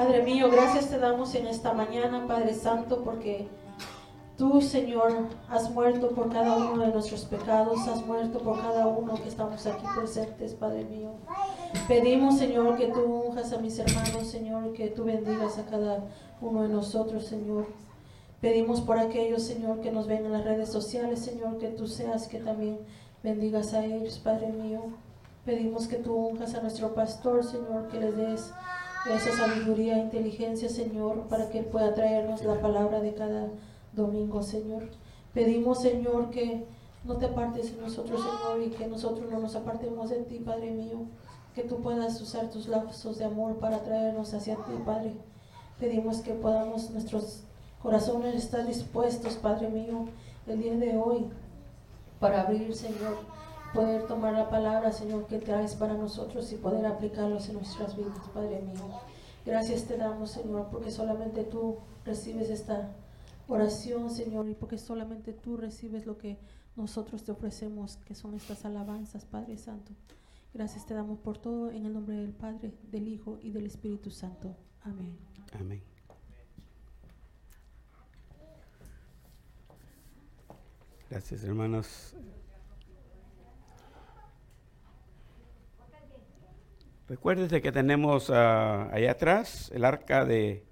Padre mío, gracias te damos en esta mañana, Padre Santo, porque tú, Señor, has muerto por cada uno de nuestros pecados, has muerto por cada uno que estamos aquí presentes, Padre mío. Pedimos, Señor, que tú unjas a mis hermanos, Señor, que tú bendigas a cada uno de nosotros, Señor. Pedimos por aquellos, Señor, que nos ven en las redes sociales, Señor, que tú seas que también bendigas a ellos, Padre mío. Pedimos que tú unjas a nuestro pastor, Señor, que les des esa sabiduría e inteligencia, Señor, para que pueda traernos la palabra de cada domingo, Señor. Pedimos, Señor, que no te apartes de nosotros, Señor, y que nosotros no nos apartemos de ti, Padre mío. Que tú puedas usar tus lazos de amor para traernos hacia ti, Padre. Pedimos que podamos, nuestros corazones estar dispuestos, Padre mío, el día de hoy, para abrir, Señor, poder tomar la palabra, Señor, que traes para nosotros y poder aplicarlos en nuestras vidas, Padre mío. Gracias te damos, Señor, porque solamente tú recibes esta oración, Señor, y porque solamente tú recibes lo que nosotros te ofrecemos, que son estas alabanzas, Padre Santo. Gracias te damos por todo en el nombre del Padre, del Hijo y del Espíritu Santo. Amén. Amén. Gracias, hermanos. Recuérdese que tenemos ah, allá atrás el arca de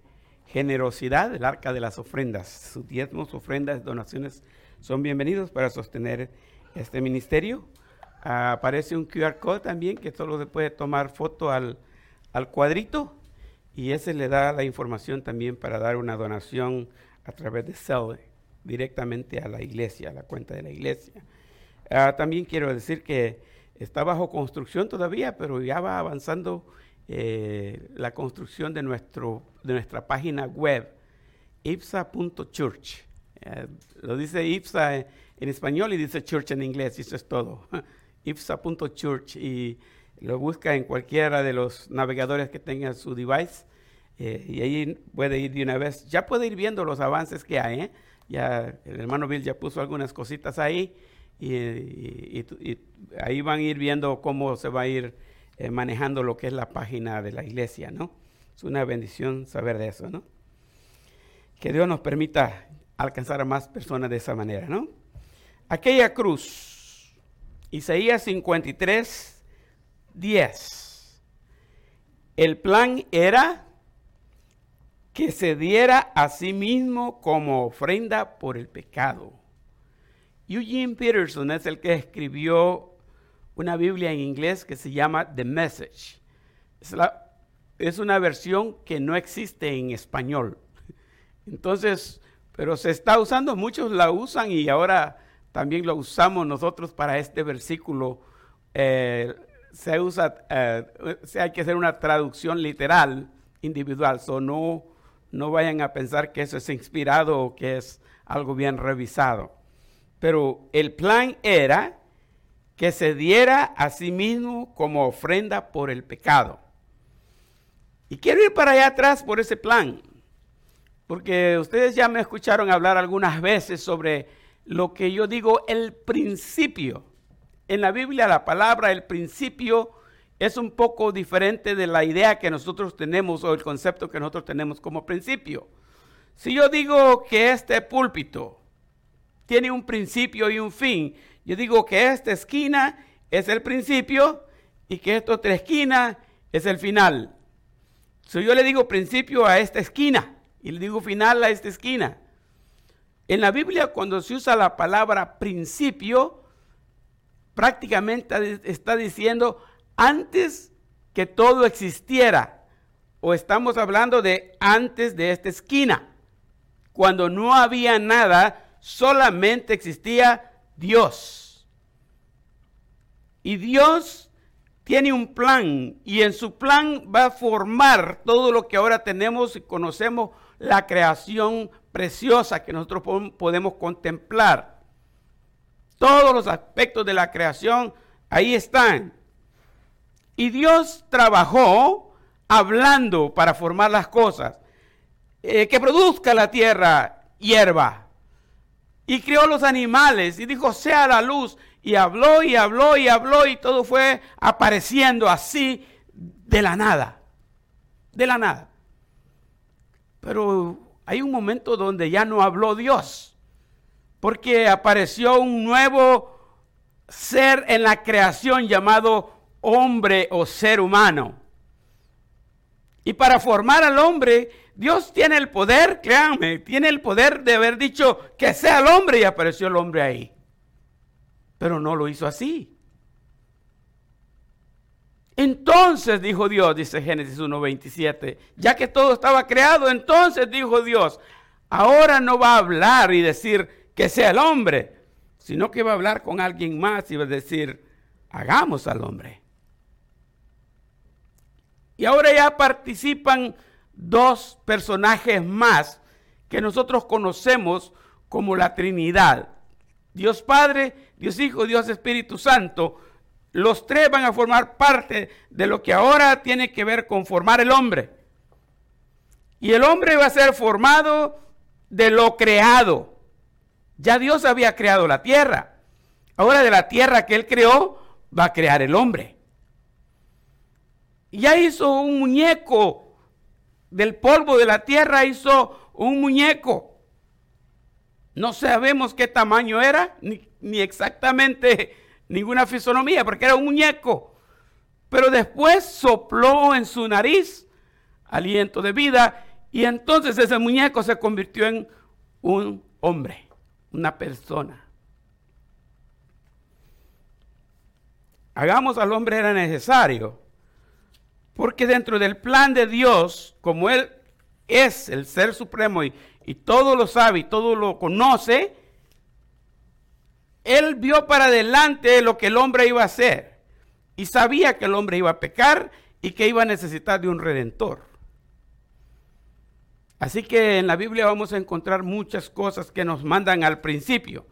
generosidad, el arca de las ofrendas. Sus diezmos, ofrendas, donaciones son bienvenidos para sostener este ministerio. Ah, aparece un QR code también que solo se puede tomar foto al, al cuadrito y ese le da la información también para dar una donación a través de Cell directamente a la iglesia, a la cuenta de la iglesia. Ah, también quiero decir que está bajo construcción todavía, pero ya va avanzando eh, la construcción de, nuestro, de nuestra página web, ipsa.church. Eh, lo dice ipsa en, español y dice church en inglés, y eso es todo. ipsa.church y lo busca en cualquiera de los navegadores que tenga su device eh, y ahí puede ir de una vez. Ya puede ir viendo los avances que hay. Ya el hermano Bill ya puso algunas cositas ahí y, ahí van a ir viendo cómo se va a ir eh, manejando lo que es la página de la iglesia, ¿no? Es una bendición saber de eso, ¿no? Que Dios nos permita alcanzar a más personas de esa manera, ¿no? Aquella cruz, Isaías 53, 10. El plan era que se diera a sí mismo como ofrenda por el pecado Eugene Peterson es el que escribió una Biblia en inglés que se llama The Message. Es, una versión que no existe en español. Entonces, pero se está usando, muchos la usan y ahora también lo usamos nosotros para este versículo. Eh, se usa, eh, hay que hacer una traducción literal, individual. So no vayan a pensar que eso es inspirado o que es algo bien revisado. Pero el plan era que se diera a sí mismo como ofrenda por el pecado. Y quiero ir para allá atrás por ese plan, porque ustedes ya me escucharon hablar algunas veces sobre lo que yo digo el principio. En la Biblia la palabra el principio es un poco diferente de la idea que nosotros tenemos o el concepto que nosotros tenemos como principio. Si yo digo que este púlpito tiene un principio y un fin. Yo digo que esta esquina es el principio y que esta otra esquina es el final. Si yo le digo principio a esta esquina y le digo final a esta esquina. En la Biblia cuando se usa la palabra principio, prácticamente está diciendo antes que todo existiera. O estamos hablando de antes de esta esquina. Cuando no había nada, solamente existía Dios. Y Dios tiene un plan y en su plan va a formar todo lo que ahora tenemos y conocemos, la creación preciosa que nosotros podemos contemplar. Todos los aspectos de la creación ahí están. Y Dios trabajó hablando para formar las cosas. Eh, que produzca la tierra hierba, y crió los animales y dijo, sea la luz. Y habló y habló y habló y todo fue apareciendo así de la nada. De la nada. Pero hay un momento donde ya no habló Dios, porque apareció un nuevo ser en la creación llamado hombre o ser humano. Y para formar al hombre, Dios tiene el poder, créanme, tiene el poder de haber dicho que sea el hombre y apareció el hombre ahí. Pero no lo hizo así. Entonces dijo Dios, dice Génesis 1.27, ya que todo estaba creado, entonces dijo Dios, ahora no va a hablar y decir que sea el hombre, sino que va a hablar con alguien más y va a decir, hagamos al hombre. Y ahora ya participan dos personajes más que nosotros conocemos como la Trinidad. Dios Padre, Dios Hijo, Dios Espíritu Santo los tres van a formar parte de lo que ahora tiene que ver con formar el hombre. Y el hombre va a ser formado de lo creado. Ya Dios había creado la tierra. Ahora de la tierra que él creó, va a crear el hombre. Ya hizo un muñeco del polvo de la tierra, hizo un muñeco. No sabemos qué tamaño era, ni, ni exactamente ninguna fisonomía, porque era un muñeco. Pero después sopló en su nariz aliento de vida y entonces ese muñeco se convirtió en un hombre, una persona. Hagamos al hombre era necesario, porque dentro del plan de Dios, como Él es el ser supremo y, y todo lo sabe y todo lo conoce, él vio para adelante lo que el hombre iba a hacer y sabía que el hombre iba a pecar y que iba a necesitar de un redentor. Así que en la Biblia vamos a encontrar muchas cosas que nos mandan al principio.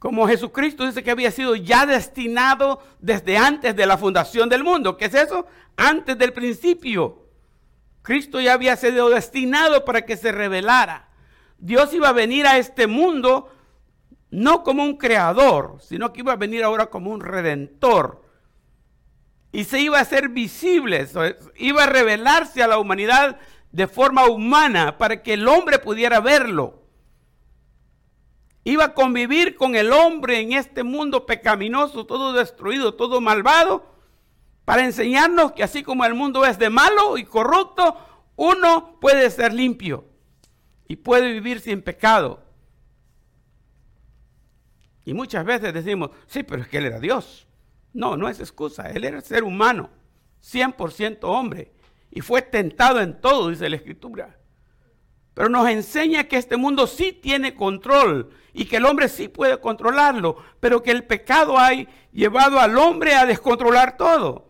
Como Jesucristo dice que había sido ya destinado desde antes de la fundación del mundo. ¿Qué es eso? Antes del principio. Cristo ya había sido destinado para que se revelara. Dios iba a venir a este mundo no como un creador, sino que iba a venir ahora como un redentor. Y se iba a hacer visible, iba a revelarse a la humanidad de forma humana para que el hombre pudiera verlo. Iba a convivir con el hombre en este mundo pecaminoso, todo destruido, todo malvado, para enseñarnos que así como el mundo es de malo y corrupto, uno puede ser limpio y puede vivir sin pecado. Y muchas veces decimos, sí, pero es que Él era Dios. No, no es excusa. Él era ser humano, 100% hombre. Y fue tentado en todo, dice la Escritura. Pero nos enseña que este mundo sí tiene control y que el hombre sí puede controlarlo, pero que el pecado ha llevado al hombre a descontrolar todo.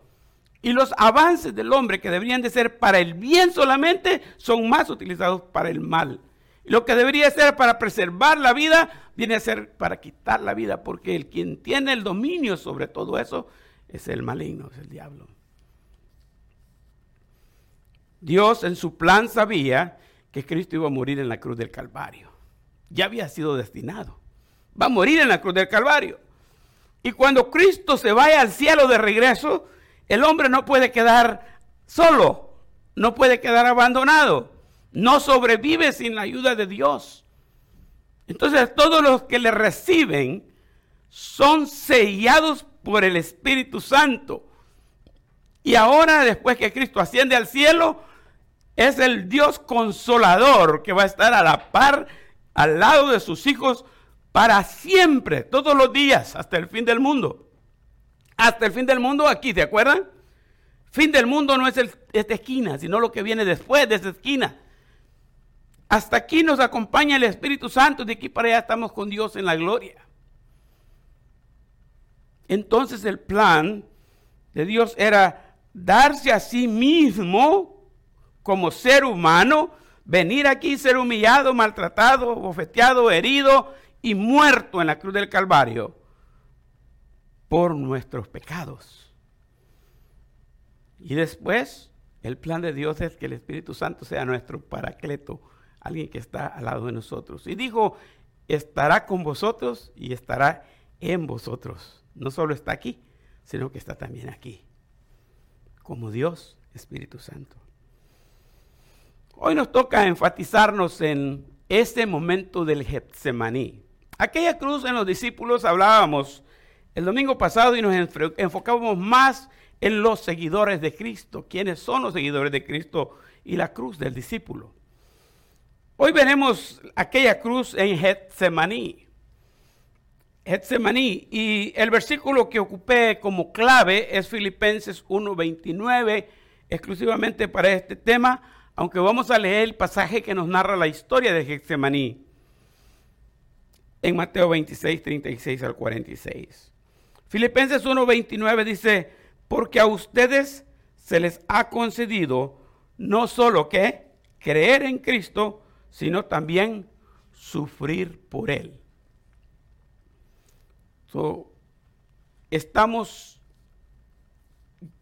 Y los avances del hombre que deberían de ser para el bien solamente son más utilizados para el mal. Lo que debería ser para preservar la vida, viene a ser para quitar la vida, porque el quien tiene el dominio sobre todo eso es el maligno, es el diablo. Dios en su plan sabía que Cristo iba a morir en la cruz del Calvario. Ya había sido destinado. Va a morir en la cruz del Calvario. Y cuando Cristo se vaya al cielo de regreso, el hombre no puede quedar solo, no puede quedar abandonado no sobrevive sin la ayuda de Dios. Entonces todos los que le reciben son sellados por el Espíritu Santo. Y ahora, después que Cristo asciende al cielo, es el Dios consolador que va a estar a la par, al lado de sus hijos, para siempre, todos los días, hasta el fin del mundo. Hasta el fin del mundo aquí, ¿se acuerdan? Fin del mundo no es esta esquina, sino lo que viene después de esa esquina. Hasta aquí nos acompaña el Espíritu Santo, de aquí para allá estamos con Dios en la gloria. Entonces el plan de Dios era darse a sí mismo como ser humano, venir aquí, ser humillado, maltratado, bofeteado, herido y muerto en la cruz del Calvario por nuestros pecados. Y después, el plan de Dios es que el Espíritu Santo sea nuestro paracleto alguien que está al lado de nosotros. Y dijo, estará con vosotros y estará en vosotros. No solo está aquí, sino que está también aquí, como Dios, Espíritu Santo. Hoy nos toca enfatizarnos en este momento del Getsemaní. Aquella cruz en los discípulos hablábamos el domingo pasado y nos enfocábamos más en los seguidores de Cristo, quiénes son los seguidores de Cristo y la cruz del discípulo. Hoy veremos aquella cruz en Getsemaní. Getsemaní. Y el versículo que ocupé como clave es Filipenses 1.29, exclusivamente para este tema, aunque vamos a leer el pasaje que nos narra la historia de Getsemaní en Mateo 26, 36 al 46. Filipenses 1.29 dice, porque a ustedes se les ha concedido no solo que creer en Cristo, sino también sufrir por Él. estamos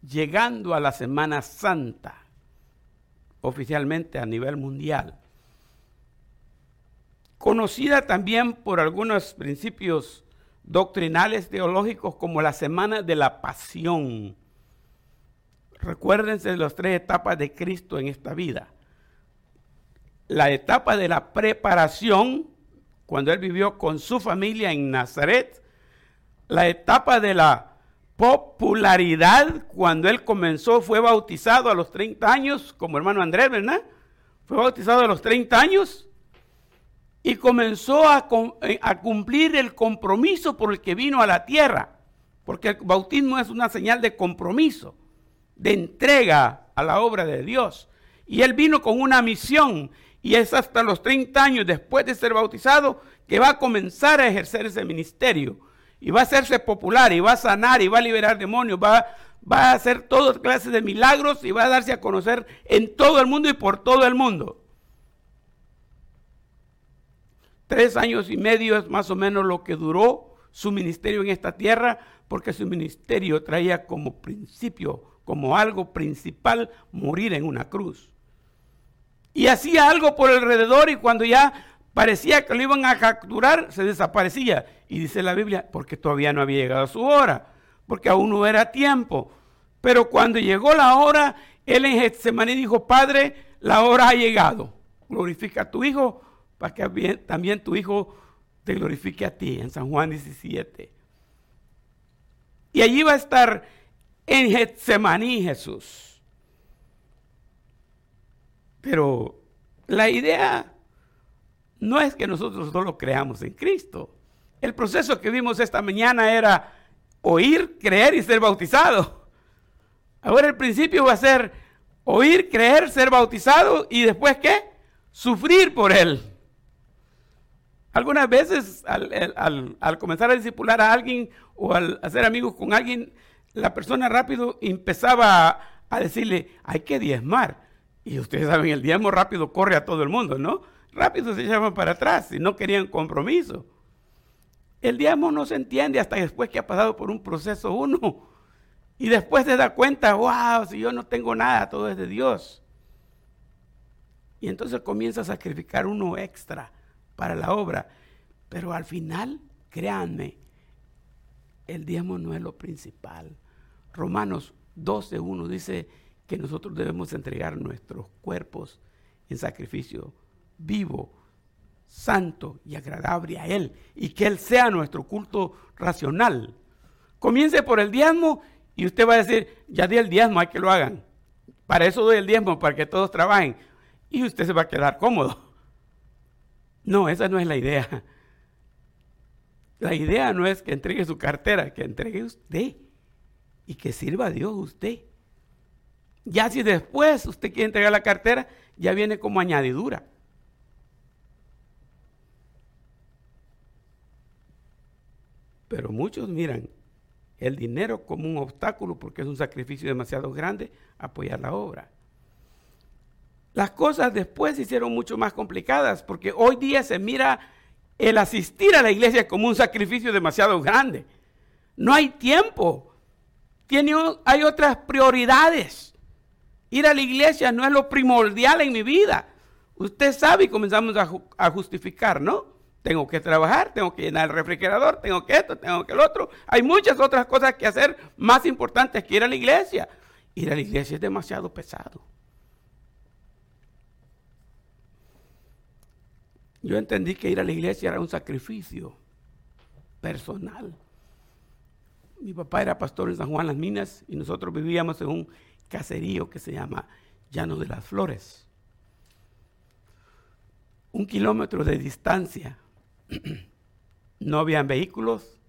llegando a la Semana Santa, oficialmente a nivel mundial, conocida también por algunos principios doctrinales teológicos como la Semana de la Pasión. Recuérdense de las tres etapas de Cristo en esta vida. La etapa de la preparación, cuando él vivió con su familia en Nazaret. La etapa de la popularidad, cuando él comenzó, fue bautizado a los 30 años, como hermano Andrés, ¿verdad? Fue bautizado a los 30 años y comenzó a, eh, a, cumplir el compromiso por el que vino a la tierra, porque el bautismo es una señal de compromiso de entrega a la obra de Dios. Y él vino con una misión y es hasta los 30 años después de ser bautizado que va a comenzar a ejercer ese ministerio. Y va a hacerse popular y va a sanar y va a liberar demonios, va, va a hacer todas clases de milagros y va a darse a conocer en todo el mundo y por todo el mundo. Tres años y medio es más o menos lo que duró su ministerio en esta tierra, porque su ministerio traía como principio como algo principal morir en una cruz. Y hacía algo por alrededor y cuando ya parecía que lo iban a capturar, se desaparecía. Y dice la Biblia, porque todavía no había llegado su hora, porque aún no era tiempo. Pero cuando llegó la hora, él en Getsemaní dijo, Padre, la hora ha llegado. Glorifica a tu Hijo para que también tu Hijo te glorifique a ti, en San Juan 17. Y allí va a estar en Getsemaní Jesús. Pero la idea no es que nosotros solo creamos en Cristo. El proceso que vimos esta mañana era oír, creer y ser bautizado. Ahora el principio va a ser oír, creer, ser bautizado y después qué? Sufrir por él. Algunas veces al, comenzar a discipular a alguien o al hacer amigos con alguien, la persona rápido empezaba a, decirle, hay que diezmar. Y ustedes saben, el diezmo rápido corre a todo el mundo, ¿no? Rápido se llaman para atrás y no querían compromiso. El diezmo no se entiende hasta después que ha pasado por un proceso uno. Y después se da cuenta, wow, si yo no tengo nada, todo es de Dios. Y entonces comienza a sacrificar uno extra para la obra. Pero al final, créanme, el diezmo no es lo principal. Romanos 12.1 dice que nosotros debemos entregar nuestros cuerpos en sacrificio vivo, santo y agradable a Él, y que Él sea nuestro culto racional. Comience por el diezmo y usted va a decir, ya di el diezmo, hay que lo hagan. Para eso doy el diezmo, para que todos trabajen. Y usted se va a quedar cómodo. No, esa no es la idea. La idea no es que entregue su cartera, que entregue usted y que sirva a Dios usted. Ya si después usted quiere entregar la cartera, ya viene como añadidura. Pero muchos miran el dinero como un obstáculo porque es un sacrificio demasiado grande apoyar la obra. Las cosas después se hicieron mucho más complicadas porque hoy día se mira el asistir a la iglesia como un sacrificio demasiado grande. No hay tiempo. Tiene, hay otras prioridades. Ir a la iglesia no es lo primordial en mi vida. Usted sabe y comenzamos a, a justificar, ¿no? Tengo que trabajar, tengo que llenar el refrigerador, tengo que esto, tengo que el otro. Hay muchas otras cosas que hacer más importantes que ir a la iglesia. Ir a la iglesia es demasiado pesado. yo entendí que ir a la iglesia era un sacrificio personal. Mi papá era pastor en San Juan Las Minas y nosotros vivíamos en un caserío que se llama Llano de las Flores. Un kilómetro de distancia. No habían vehículos.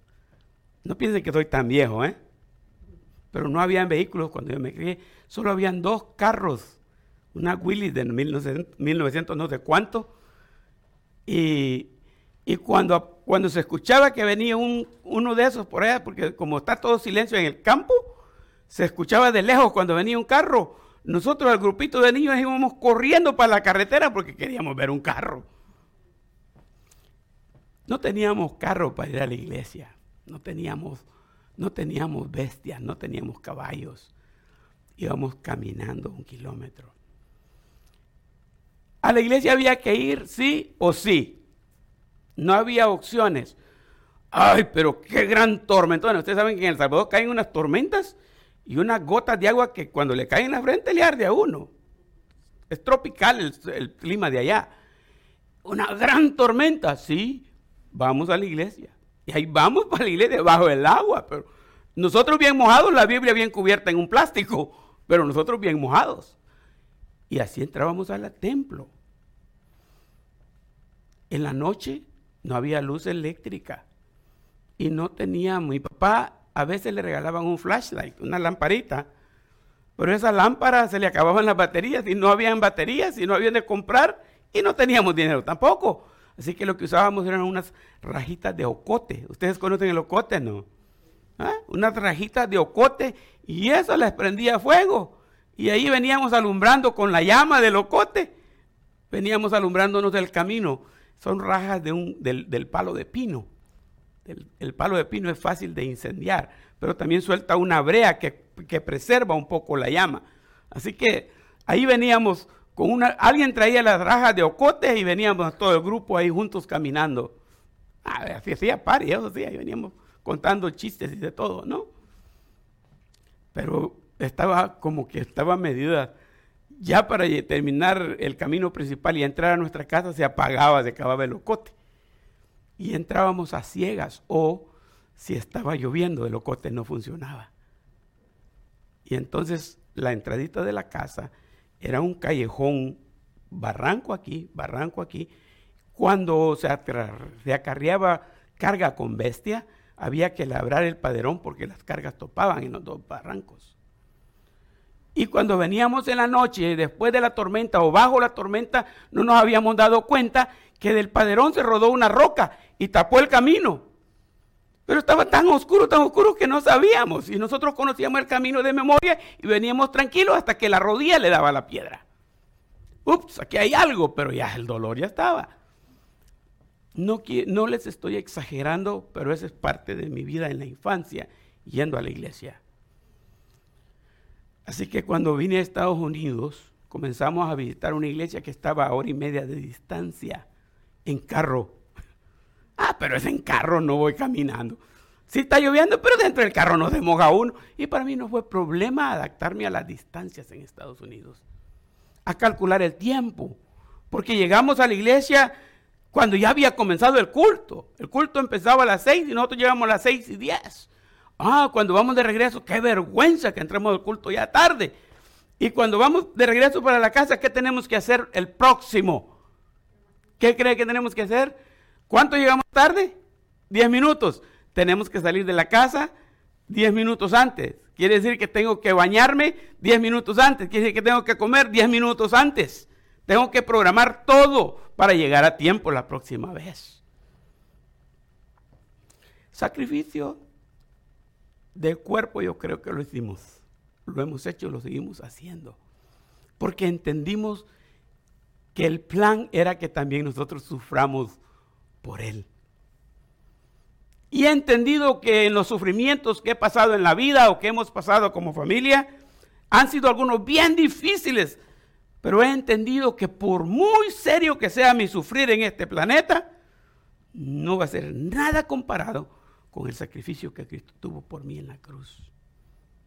No piensen que soy tan viejo, ¿eh? Pero no habían vehículos cuando yo me crié. Solo habían dos carros. Una Willys de 1900, no sé cuánto. Y, cuando, cuando se escuchaba que venía un, uno de esos por allá, porque como está todo silencio en el campo, se escuchaba de lejos cuando venía un carro. Nosotros, el grupito de niños, íbamos corriendo para la carretera porque queríamos ver un carro. No teníamos carro para ir a la iglesia, no teníamos, no teníamos bestias, no teníamos caballos. Íbamos caminando un kilómetro. A la iglesia había que ir sí o sí. No había opciones. Ay, pero qué gran tormenta. ustedes saben que en El Salvador caen unas tormentas y unas gotas de agua que cuando le caen en la frente le arde a uno. Es tropical el, clima de allá. Una gran tormenta, sí, vamos a la iglesia. Y ahí vamos para la iglesia bajo el agua, pero nosotros bien mojados, la Biblia bien cubierta en un plástico, pero nosotros bien mojados. Y así entrábamos al templo. En la noche no había luz eléctrica y no tenía, mi papá a veces le regalaban un flashlight, una lamparita. Pero esa lámpara se le acababan las baterías y no habían baterías y no habían de comprar y no teníamos dinero tampoco. Así que lo que usábamos eran unas rajitas de ocote. ¿Ustedes conocen el ocote, no? ¿Ah? Unas rajitas de ocote y eso les prendía fuego. Y ahí veníamos alumbrando con la llama del ocote. Veníamos alumbrándonos del camino. Son rajas de un, del palo de pino. El, palo de pino es fácil de incendiar, pero también suelta una brea que, preserva un poco la llama. Así que ahí veníamos alguien traía las rajas de ocotes y veníamos todo el grupo ahí juntos caminando. Ah, así hacía pari, eso sí, ahí veníamos contando chistes y de todo, ¿no? Pero estaba como que estaba medida. Ya para terminar el camino principal y entrar a nuestra casa se apagaba, se acababa el ocote y entrábamos a ciegas o si estaba lloviendo el ocote no funcionaba. Y entonces la entradita de la casa era un callejón, barranco aquí, barranco aquí. Cuando se, se acarreaba carga con bestia, había que labrar el paderón porque las cargas topaban en los dos barrancos. Y cuando veníamos en la noche, después de la tormenta o bajo la tormenta, no nos habíamos dado cuenta que del paderón se rodó una roca y tapó el camino. Pero estaba tan oscuro, tan oscuro que no sabíamos. Y nosotros conocíamos el camino de memoria y veníamos tranquilos hasta que la rodilla le daba la piedra. Ups, aquí hay algo, pero ya el dolor ya estaba. No, no les estoy exagerando, pero esa es parte de mi vida en la infancia, yendo a la iglesia. Así que cuando vine a Estados Unidos, comenzamos a visitar una iglesia que estaba a hora y media de distancia en carro. Ah, pero es en carro, no voy caminando. Sí está lloviendo, pero dentro del carro no se moja uno. Y para mí no fue problema adaptarme a las distancias en Estados Unidos. A calcular el tiempo. Porque llegamos a la iglesia cuando ya había comenzado el culto. El culto empezaba a las seis y nosotros llegamos a las seis y diez. Ah, cuando vamos de regreso, qué vergüenza que entremos al culto ya tarde. Y cuando vamos de regreso para la casa, ¿qué tenemos que hacer el próximo? ¿Qué cree que tenemos que hacer? ¿Cuánto llegamos tarde? Diez minutos. Tenemos que salir de la casa diez minutos antes. Quiere decir que tengo que bañarme diez minutos antes. Quiere decir que tengo que comer diez minutos antes. Tengo que programar todo para llegar a tiempo la próxima vez. Sacrificio del cuerpo yo creo que lo hicimos. Lo hemos hecho, lo seguimos haciendo. Porque entendimos que el plan era que también nosotros suframos por Él. Y he entendido que los sufrimientos que he pasado en la vida o que hemos pasado como familia, han sido algunos bien difíciles, pero he entendido que por muy serio que sea mi sufrir en este planeta, no va a ser nada comparado con el sacrificio que Cristo tuvo por mí en la cruz.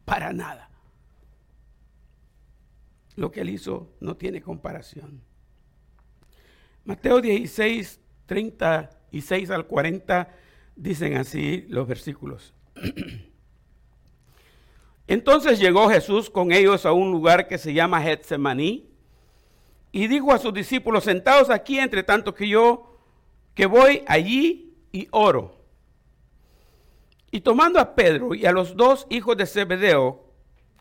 Para nada. Lo que Él hizo no tiene comparación. Mateo 16, 36 al 40 dicen así los versículos. Entonces llegó Jesús con ellos a un lugar que se llama Getsemaní y dijo a sus discípulos, sentados aquí entre tanto que yo, que voy allí y oro. Y tomando a Pedro y a los dos hijos de Zebedeo,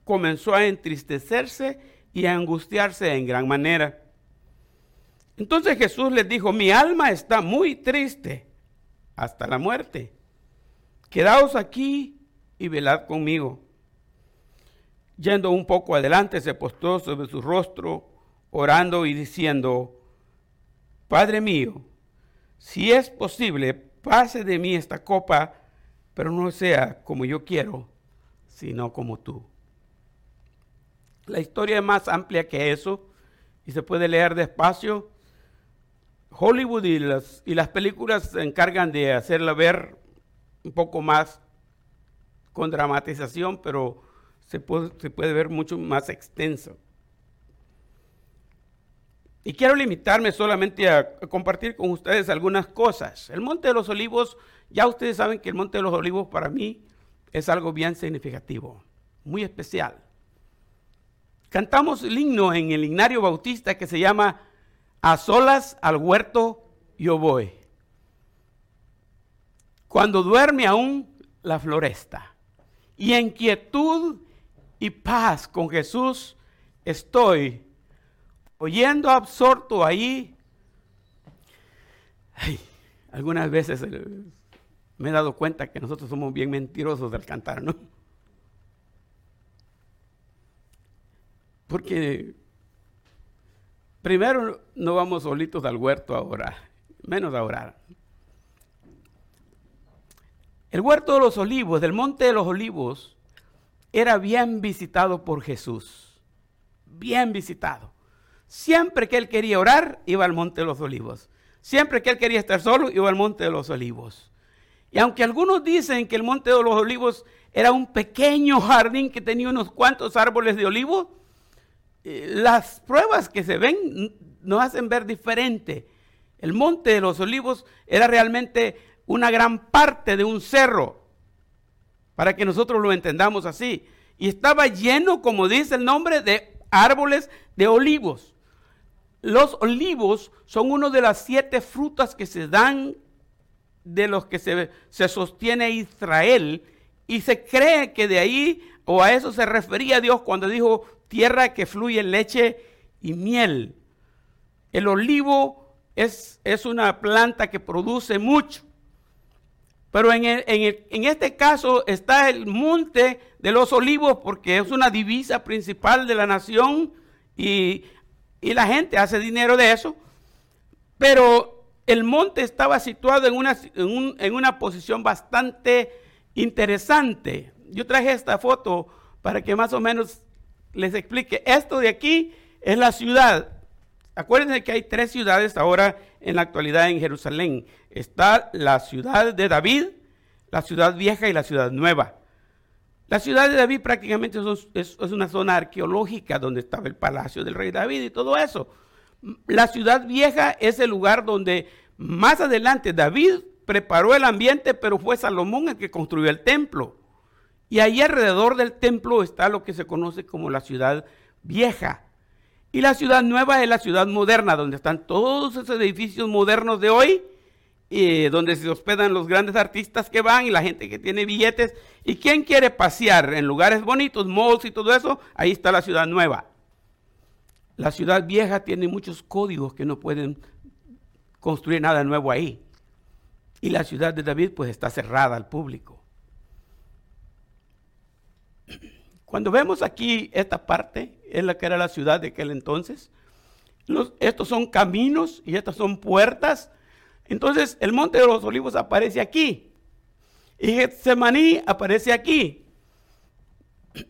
comenzó a entristecerse y a angustiarse en gran manera. Entonces Jesús les dijo, mi alma está muy triste hasta la muerte. Quedaos aquí y velad conmigo. Yendo un poco adelante, se postró sobre su rostro, orando y diciendo, Padre mío, si es posible, pase de mí esta copa, pero no sea como yo quiero, sino como tú. La historia es más amplia que eso y se puede leer despacio. Hollywood y las, y las películas se encargan de hacerla ver un poco más con dramatización, pero se puede, ver mucho más extenso. Y quiero limitarme solamente a, compartir con ustedes algunas cosas. El Monte de los Olivos, ya ustedes saben que el Monte de los Olivos para mí es algo bien significativo, muy especial. Cantamos el himno en el himnario bautista que se llama A solas al huerto yo voy. Cuando duerme aún la floresta y en quietud y paz con Jesús estoy oyendo absorto ahí. algunas veces eh, me he dado cuenta que nosotros somos bien mentirosos del cantar, ¿no? Porque primero no vamos solitos al huerto a orar, menos a orar. El huerto de los olivos, del monte de los olivos, era bien visitado por Jesús. Bien visitado. Siempre que él quería orar, iba al monte de los olivos. Siempre que él quería estar solo, iba al monte de los olivos. Y aunque algunos dicen que el monte de los olivos era un pequeño jardín que tenía unos cuantos árboles de olivo, las pruebas que se ven nos hacen ver diferente. El monte de los olivos era realmente una gran parte de un cerro para que nosotros lo entendamos así. Y estaba lleno, como dice el nombre, de árboles de olivos. Los olivos son una de las siete frutas que se dan de los que se, se sostiene Israel. Y se cree que de ahí, o a eso se refería Dios cuando dijo tierra que fluye leche y miel. El olivo es, es una planta que produce mucho. Pero en, este caso está el monte de los olivos porque es una divisa principal de la nación y, la gente hace dinero de eso. Pero el monte estaba situado en una, en una posición bastante interesante. Yo traje esta foto para que más o menos les explique. Esto de aquí es la ciudad. Acuérdense que hay tres ciudades ahora en la actualidad en Jerusalén. Está la ciudad de David, la ciudad vieja y la ciudad nueva. La ciudad de David prácticamente es, una zona arqueológica donde estaba el palacio del rey David y todo eso. La ciudad vieja es el lugar donde más adelante David preparó el ambiente, pero fue Salomón el que construyó el templo. Y ahí alrededor del templo está lo que se conoce como la ciudad vieja. Y la ciudad nueva es la ciudad moderna, donde están todos esos edificios modernos de hoy, y donde se hospedan los grandes artistas que van y la gente que tiene billetes. ¿Y quién quiere pasear en lugares bonitos, malls y todo eso? Ahí está la ciudad nueva. La ciudad vieja tiene muchos códigos que no pueden construir nada nuevo ahí. Y la ciudad de David pues está cerrada al público. Cuando vemos aquí esta parte, es la que era la ciudad de aquel entonces. estos son caminos y estas son puertas. Entonces el monte de los olivos aparece aquí. Y Getsemaní aparece aquí.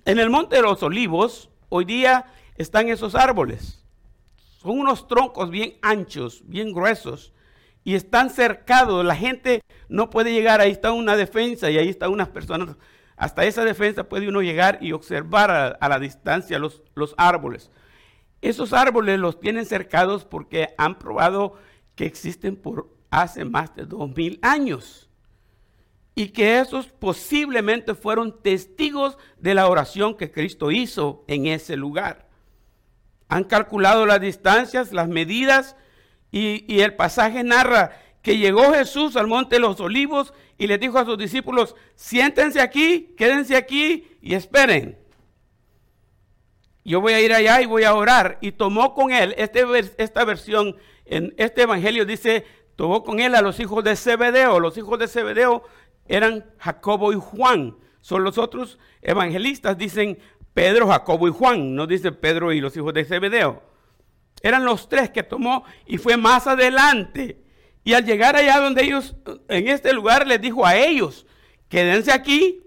En el monte de los olivos, hoy día están esos árboles. Son unos troncos bien anchos, bien gruesos. Y están cercados. La gente no puede llegar. Ahí está una defensa y ahí están unas personas hasta esa defensa puede uno llegar y observar a, la distancia los, los árboles. Esos árboles los tienen cercados porque han probado que existen por hace más de dos mil años y que esos posiblemente fueron testigos de la oración que Cristo hizo en ese lugar. Han calculado las distancias, las medidas y, y, el pasaje narra que llegó Jesús al monte de los olivos y le dijo a sus discípulos, siéntense aquí, quédense aquí y esperen. Yo voy a ir allá y voy a orar. Y tomó con él, este, esta versión en este evangelio dice, tomó con él a los hijos de Zebedeo. Los hijos de Zebedeo eran Jacobo y Juan. Son los otros evangelistas, dicen Pedro, Jacobo y Juan, no dice Pedro y los hijos de Zebedeo. Eran los tres que tomó y fue más adelante. Y al llegar allá donde ellos, en este lugar, les dijo a ellos, quédense aquí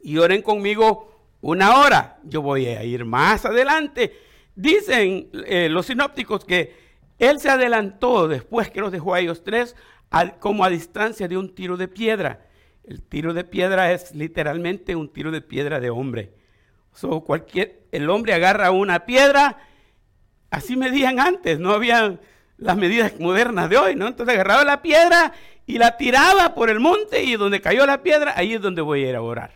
y oren conmigo una hora. Yo voy a ir más adelante. Dicen eh, los sinópticos que él se adelantó después que los dejó a ellos tres como a distancia de un tiro de piedra. El tiro de piedra es literalmente un tiro de piedra de hombre. So, cualquier, el hombre agarra una piedra, así medían antes, no había las medidas modernas de hoy, ¿no? Entonces agarraba la piedra y la tiraba por el monte y donde cayó la piedra, ahí es donde voy a ir a orar.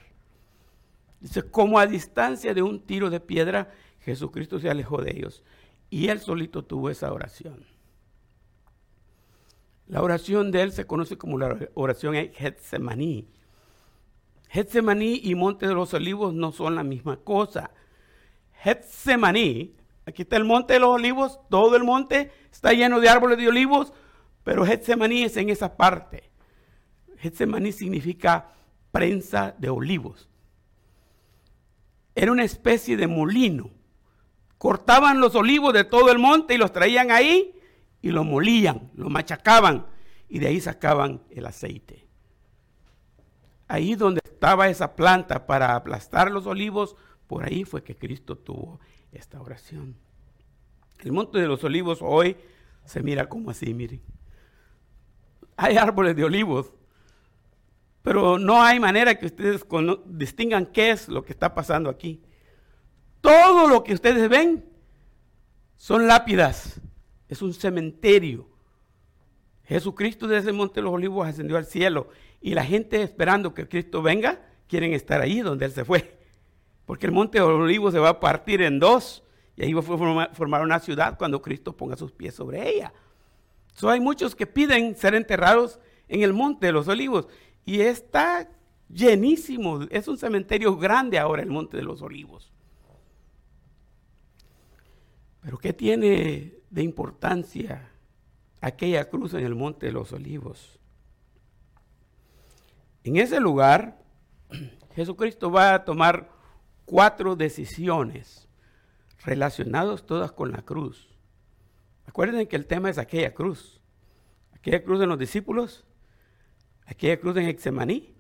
Dice, como a distancia de un tiro de piedra, Jesucristo se alejó de ellos y él solito tuvo esa oración. La oración de él se conoce como la oración en Getsemaní. Getsemaní y Monte de los Olivos no son la misma cosa. Getsemaní, aquí está el Monte de los Olivos, todo el monte está lleno de árboles de olivos, pero Getsemaní es en esa parte. Getsemaní significa prensa de olivos. Era una especie de molino. Cortaban los olivos de todo el monte y los traían ahí y lo molían, lo machacaban y de ahí sacaban el aceite. Ahí donde estaba esa planta para aplastar los olivos, por ahí fue que Cristo tuvo esta oración. El monte de los olivos hoy se mira como así, miren. Hay árboles de olivos, pero no hay manera que ustedes distingan qué es lo que está pasando aquí. Todo lo que ustedes ven son lápidas es un cementerio. Jesucristo desde el Monte de los Olivos ascendió al cielo y la gente esperando que Cristo venga quieren estar ahí donde Él se fue. Porque el Monte de Olivos se va a partir en dos y ahí va a formar una ciudad cuando Cristo ponga sus pies sobre ella. So, hay muchos que piden ser enterrados en el Monte de los Olivos y está llenísimo. Es un cementerio grande ahora el Monte de los Olivos. Pero ¿qué tiene de importancia aquella cruz en el Monte de los Olivos? En ese lugar, Jesucristo va a tomar cuatro decisiones relacionadas todas con la cruz. Acuérdense que el tema es aquella cruz. Aquella cruz de los discípulos, aquella cruz en Hexemaní.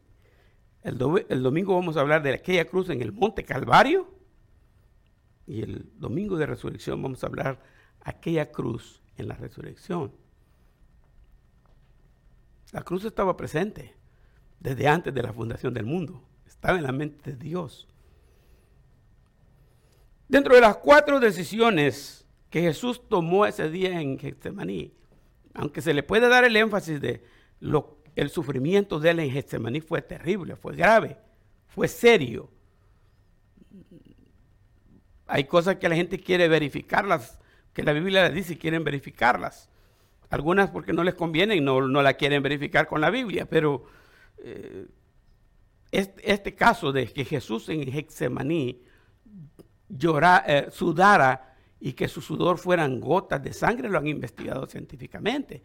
El, el domingo vamos a hablar de aquella cruz en el Monte Calvario y el domingo de resurrección vamos a hablar aquella cruz en la resurrección. La cruz estaba presente desde antes de la fundación del mundo. Estaba en la mente de Dios. Dentro de las cuatro decisiones que Jesús tomó ese día en Getsemaní, aunque se le puede dar el énfasis de el sufrimiento de él en Getsemaní fue terrible, fue grave, fue serio hay cosas que la gente quiere verificarlas, que la Biblia les dice quieren verificarlas. Algunas porque no les conviene y no, no la quieren verificar con la Biblia, pero eh, este, caso de que Jesús en Hexemaní llora, eh, sudara y que su sudor fueran gotas de sangre, lo han investigado científicamente.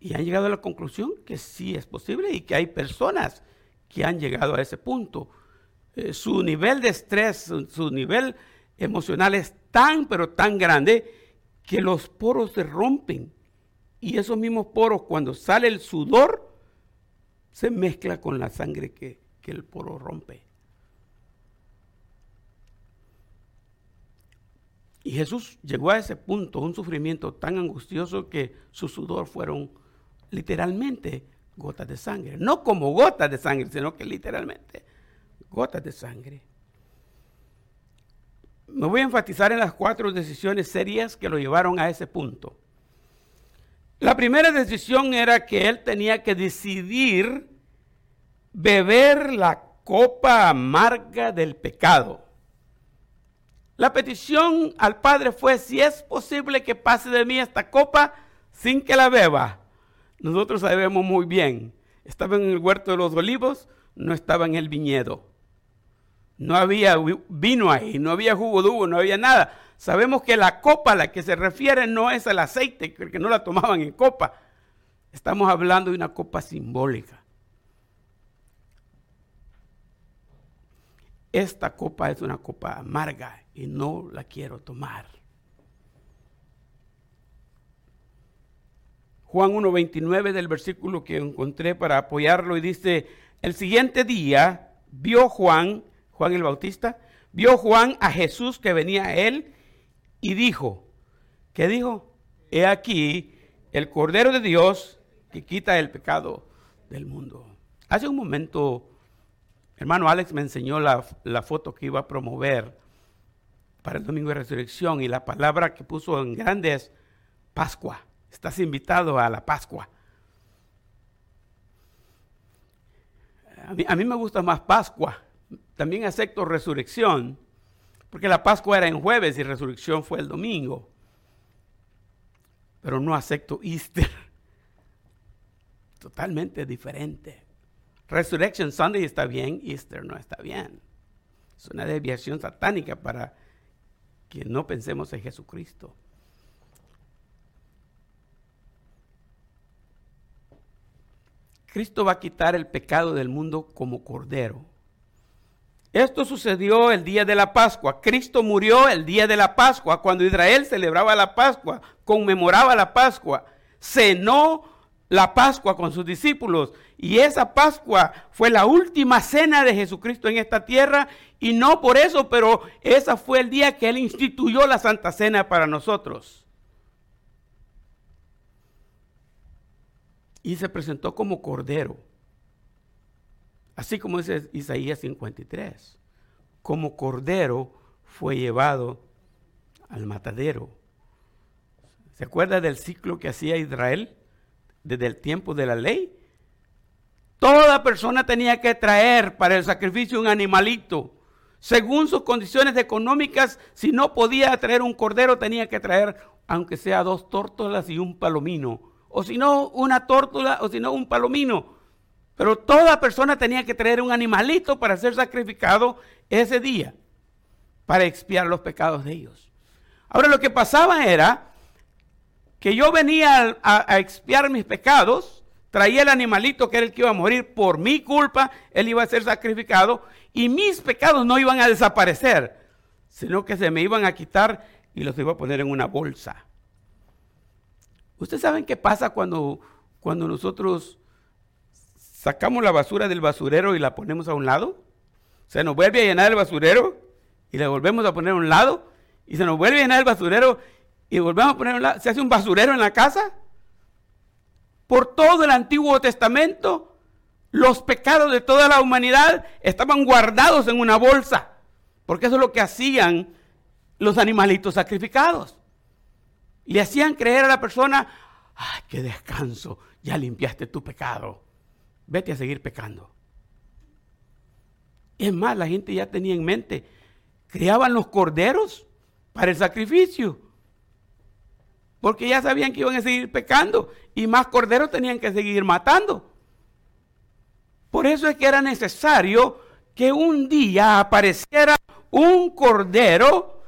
Y han llegado a la conclusión que sí es posible y que hay personas que han llegado a ese punto. Eh, su nivel de estrés, su nivel emocional es tan, pero tan grande que los poros se rompen. Y esos mismos poros, cuando sale el sudor, se mezcla con la sangre que, que el poro rompe. Y Jesús llegó a ese punto, un sufrimiento tan angustioso que su sudor fueron literalmente gotas de sangre. No como gotas de sangre, sino que literalmente gotas de sangre. Me voy a enfatizar en las cuatro decisiones serias que lo llevaron a ese punto. La primera decisión era que él tenía que decidir beber la copa amarga del pecado. La petición al Padre fue, si es posible que pase de mí esta copa sin que la beba. Nosotros sabemos muy bien, estaba en el huerto de los olivos, no estaba en el viñedo. No había vino ahí, no había jugo de uva, no había nada. Sabemos que la copa a la que se refiere no es el aceite, que no la tomaban en copa. Estamos hablando de una copa simbólica. Esta copa es una copa amarga y no la quiero tomar. Juan 1.29 del versículo que encontré para apoyarlo y dice, el siguiente día vio Juan, Juan el Bautista, vio Juan a Jesús que venía a él y dijo, ¿qué dijo? He aquí el Cordero de Dios que quita el pecado del mundo. Hace un momento, hermano Alex me enseñó la, la foto que iba a promover para el Domingo de Resurrección y la palabra que puso en grande es Pascua. Estás invitado a la Pascua. A mí, me gusta más Pascua. También acepto resurrección porque la Pascua era en jueves y resurrección fue el domingo. Pero no acepto Easter. Totalmente diferente. Resurrection Sunday está bien, Easter no está bien. Es una desviación satánica para que no pensemos en Jesucristo. Cristo va a quitar el pecado del mundo como cordero. Esto sucedió el día de la Pascua. Cristo murió el día de la Pascua, cuando Israel celebraba la Pascua, conmemoraba la Pascua, cenó la Pascua con sus discípulos. Y esa Pascua fue la última cena de Jesucristo en esta tierra. Y no por eso, pero ese fue el día que Él instituyó la Santa Cena para nosotros. Y se presentó como cordero Así como dice Isaías 53, como cordero fue llevado al matadero. ¿Se acuerda del ciclo que hacía Israel desde el tiempo de la ley? Toda persona tenía que traer para el sacrificio un animalito. Según sus condiciones económicas, si no podía traer un cordero, tenía que traer, aunque sea dos tórtolas y un palomino. O si no, una tórtola, o si no, un palomino. Pero toda persona tenía que traer un animalito para ser sacrificado ese día, para expiar los pecados de ellos. Ahora lo que pasaba era que yo venía a, expiar mis pecados, traía el animalito que era el que iba a morir por mi culpa, él iba a ser sacrificado y mis pecados no iban a desaparecer, sino que se me iban a quitar y los iba a poner en una bolsa. ¿Ustedes saben qué pasa cuando, cuando nosotros sacamos la basura del basurero y la ponemos a un lado, se nos vuelve a llenar el basurero y la volvemos a poner a un lado, y se nos vuelve a llenar el basurero y volvemos a poner a un lado. Se hace un basurero en la casa. Por todo el Antiguo Testamento, los pecados de toda la humanidad estaban guardados en una bolsa, porque eso es lo que hacían los animalitos sacrificados. Le hacían creer a la persona, ay, qué descanso, ya limpiaste tu pecado vete a seguir pecando. Es más, la gente ya tenía en mente, criaban los corderos para el sacrificio. Porque ya sabían que iban a seguir pecando y más corderos tenían que seguir matando. Por eso es que era necesario que un día apareciera un cordero,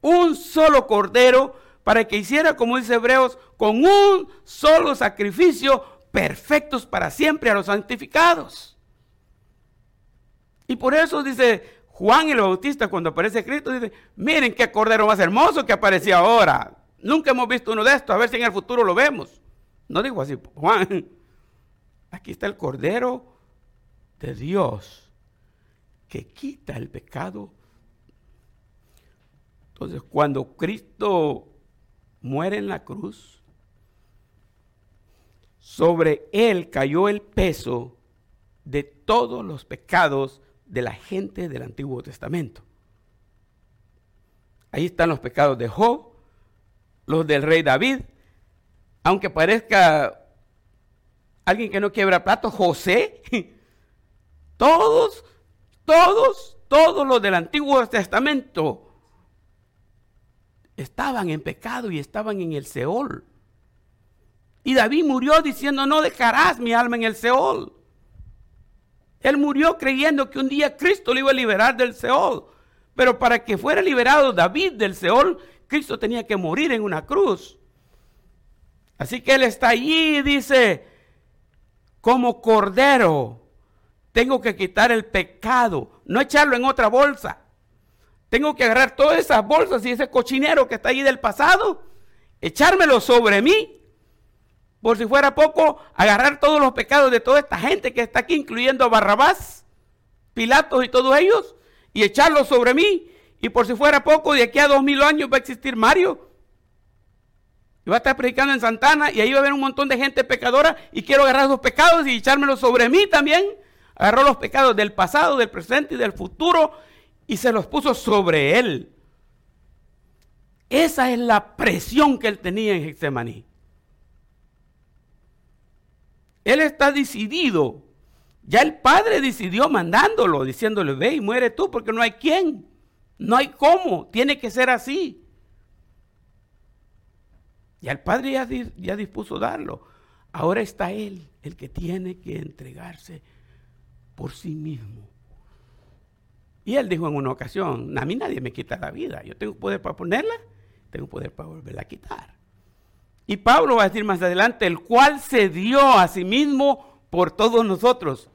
un solo cordero, para que hiciera, como dice Hebreos, con un solo sacrificio perfectos para siempre a los santificados. Y por eso dice Juan el Bautista cuando aparece Cristo, dice, miren qué cordero más hermoso que apareció ahora. Nunca hemos visto uno de estos, a ver si en el futuro lo vemos. No digo así, Juan, aquí está el cordero de Dios que quita el pecado. Entonces, cuando Cristo muere en la cruz, sobre él cayó el peso de todos los pecados de la gente del Antiguo Testamento. Ahí están los pecados de Job, los del rey David, aunque parezca alguien que no quiebra plato, José, todos, todos, todos los del Antiguo Testamento estaban en pecado y estaban en el Seol. Y David murió diciendo, no dejarás mi alma en el Seol. Él murió creyendo que un día Cristo lo iba a liberar del Seol. Pero para que fuera liberado David del Seol, Cristo tenía que morir en una cruz. Así que Él está allí y dice, como cordero, tengo que quitar el pecado, no echarlo en otra bolsa. Tengo que agarrar todas esas bolsas y ese cochinero que está ahí del pasado, echármelo sobre mí. Por si fuera poco, agarrar todos los pecados de toda esta gente que está aquí, incluyendo a Barrabás, Pilatos y todos ellos, y echarlos sobre mí. Y por si fuera poco, de aquí a dos mil años va a existir Mario. Y va a estar predicando en Santana y ahí va a haber un montón de gente pecadora y quiero agarrar esos pecados y echármelos sobre mí también. Agarró los pecados del pasado, del presente y del futuro y se los puso sobre él. Esa es la presión que él tenía en Getsemaní. Él está decidido. Ya el padre decidió mandándolo, diciéndole, ve y muere tú, porque no hay quien. No hay cómo. Tiene que ser así. Ya el padre ya, ya dispuso darlo. Ahora está él, el que tiene que entregarse por sí mismo. Y él dijo en una ocasión, a mí nadie me quita la vida, yo tengo poder para ponerla, tengo poder para volverla a quitar. Y Pablo va a decir más adelante, el cual se dio a sí mismo por todos nosotros.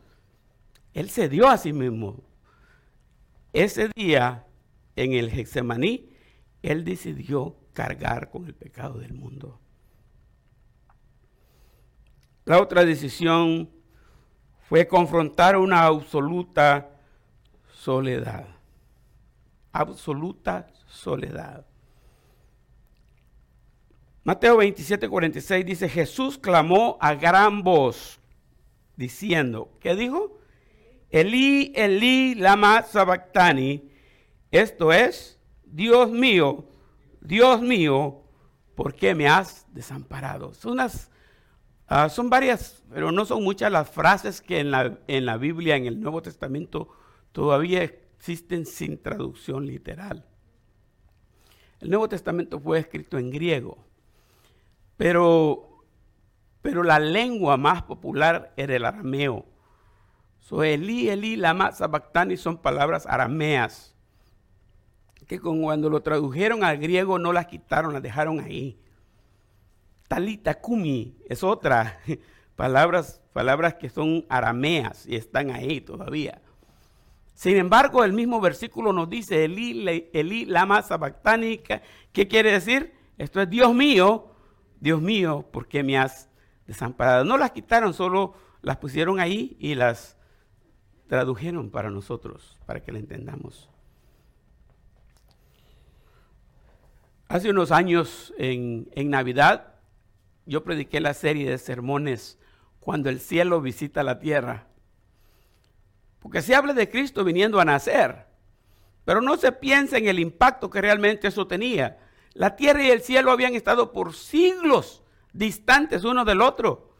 Él se dio a sí mismo. Ese día, en el Hexemaní, él decidió cargar con el pecado del mundo. La otra decisión fue confrontar una absoluta soledad. Absoluta soledad. Mateo 27, 46 dice, Jesús clamó a gran voz, diciendo, ¿qué dijo? Elí, Elí, lama sabactani. Esto es, Dios mío, Dios mío, ¿por qué me has desamparado? Son, unas, ah, son varias, pero no son muchas las frases que en la, en la Biblia, en el Nuevo Testamento, todavía existen sin traducción literal. El Nuevo Testamento fue escrito en griego, pero, pero la lengua más popular era el arameo. So, Elí, Elí, lama sabactani son palabras arameas, cuando lo tradujeron al griego no las quitaron, las dejaron ahí. Talita kumi es otra, palabras, palabras que son arameas y están ahí todavía. Sin embargo, el mismo versículo nos dice, Elí, Elí lama sabactánica. ¿Qué quiere decir? Esto es Dios mío, Dios mío, ¿por qué me has desamparado? No las quitaron, solo las pusieron ahí y las tradujeron para nosotros, para que la entendamos. Hace unos años, en, en Navidad, yo prediqué la serie de sermones cuando el cielo visita la tierra. Porque se habla de Cristo viniendo a nacer, pero no se piensa en el impacto que realmente eso tenía. La tierra y el cielo habían estado por siglos distantes uno del otro.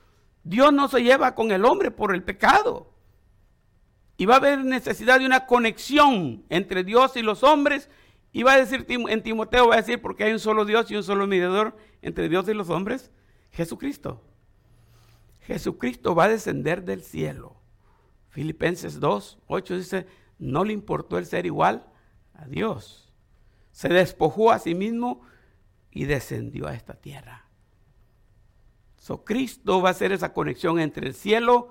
Dios no se lleva con el hombre por el pecado. Y va a haber necesidad de una conexión entre Dios y los hombres. Y va a decir en Timoteo, va a decir, porque hay un solo Dios y un solo mediador entre Dios y los hombres, Jesucristo. Jesucristo va a descender del cielo Filipenses 2, 8 dice, no le importó el ser igual a Dios. Se despojó a sí mismo y descendió a esta tierra. So, Cristo va a hacer esa conexión entre el cielo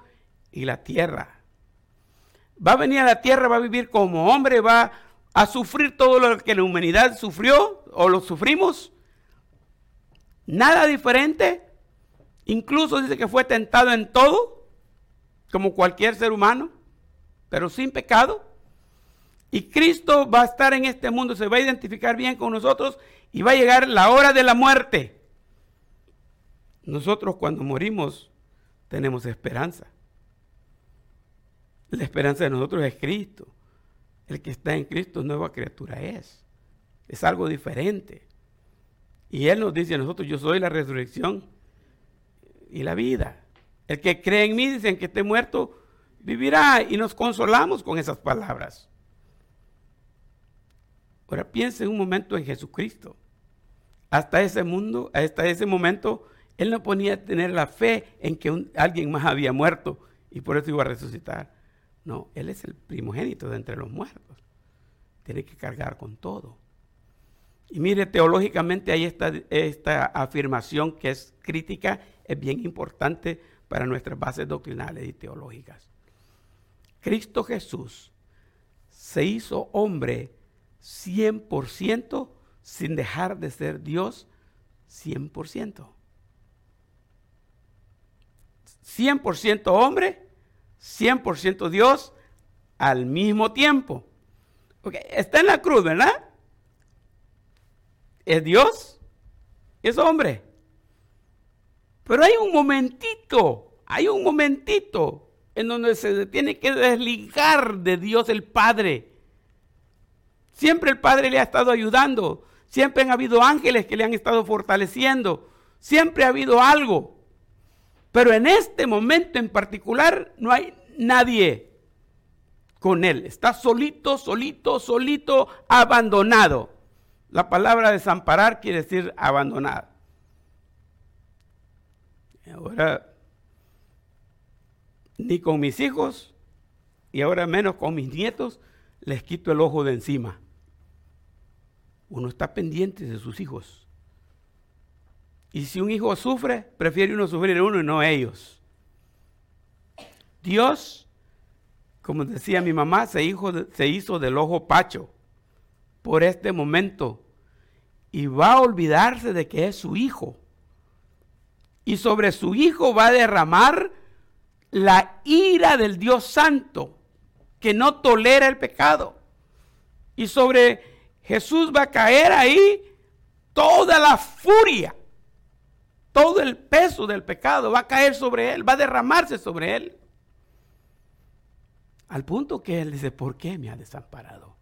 y la tierra. Va a venir a la tierra, va a vivir como hombre, va a sufrir todo lo que la humanidad sufrió o lo sufrimos. Nada diferente. Incluso dice que fue tentado en todo como cualquier ser humano, pero sin pecado. Y Cristo va a estar en este mundo, se va a identificar bien con nosotros y va a llegar la hora de la muerte. Nosotros cuando morimos tenemos esperanza. La esperanza de nosotros es Cristo. El que está en Cristo, nueva criatura es. Es algo diferente. Y Él nos dice a nosotros, yo soy la resurrección y la vida. El que cree en mí, dicen que esté muerto, vivirá. Y nos consolamos con esas palabras. Ahora piense un momento en Jesucristo. Hasta ese mundo, hasta ese momento, él no ponía tener la fe en que alguien más había muerto y por eso iba a resucitar. No, él es el primogénito de entre los muertos. Tiene que cargar con todo. Y mire, teológicamente hay esta, esta afirmación que es crítica, es bien importante para nuestras bases doctrinales y teológicas. Cristo Jesús se hizo hombre 100% sin dejar de ser Dios 100%. 100% hombre, 100% Dios al mismo tiempo. está en la cruz, ¿verdad? Es Dios, es hombre. Pero hay un momentito, hay un momentito en donde se tiene que desligar de Dios el Padre. Siempre el Padre le ha estado ayudando, siempre han habido ángeles que le han estado fortaleciendo, siempre ha habido algo. Pero en este momento en particular no hay nadie con él. Está solito, solito, solito, abandonado. La palabra desamparar quiere decir abandonar. Ahora, ni con mis hijos y ahora menos con mis nietos les quito el ojo de encima. Uno está pendiente de sus hijos. Y si un hijo sufre, prefiere uno sufrir uno y no ellos. Dios, como decía mi mamá, se hizo, se hizo del ojo pacho por este momento y va a olvidarse de que es su hijo. Y sobre su hijo va a derramar la ira del Dios Santo, que no tolera el pecado. Y sobre Jesús va a caer ahí toda la furia todo el peso del pecado va a caer sobre él, va a derramarse sobre él. Al punto que él dice, ¿por qué me ha desamparado?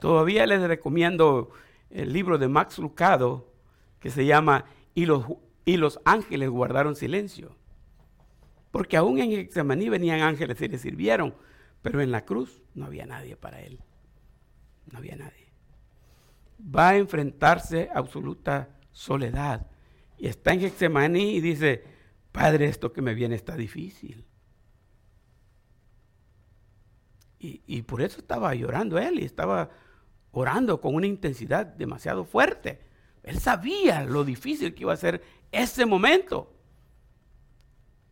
Todavía les recomiendo el libro de Max Lucado que se llama Y los, y los ángeles guardaron silencio. Porque aún en Getsemaní venían ángeles y le sirvieron, pero en la cruz no había nadie para él. No había nadie. Va a enfrentarse a absoluta soledad y está en Getsemaní y dice, Padre, esto que me viene está difícil. Y, y, por eso estaba llorando él y estaba orando con una intensidad demasiado fuerte. Él sabía lo difícil que iba a ser ese momento.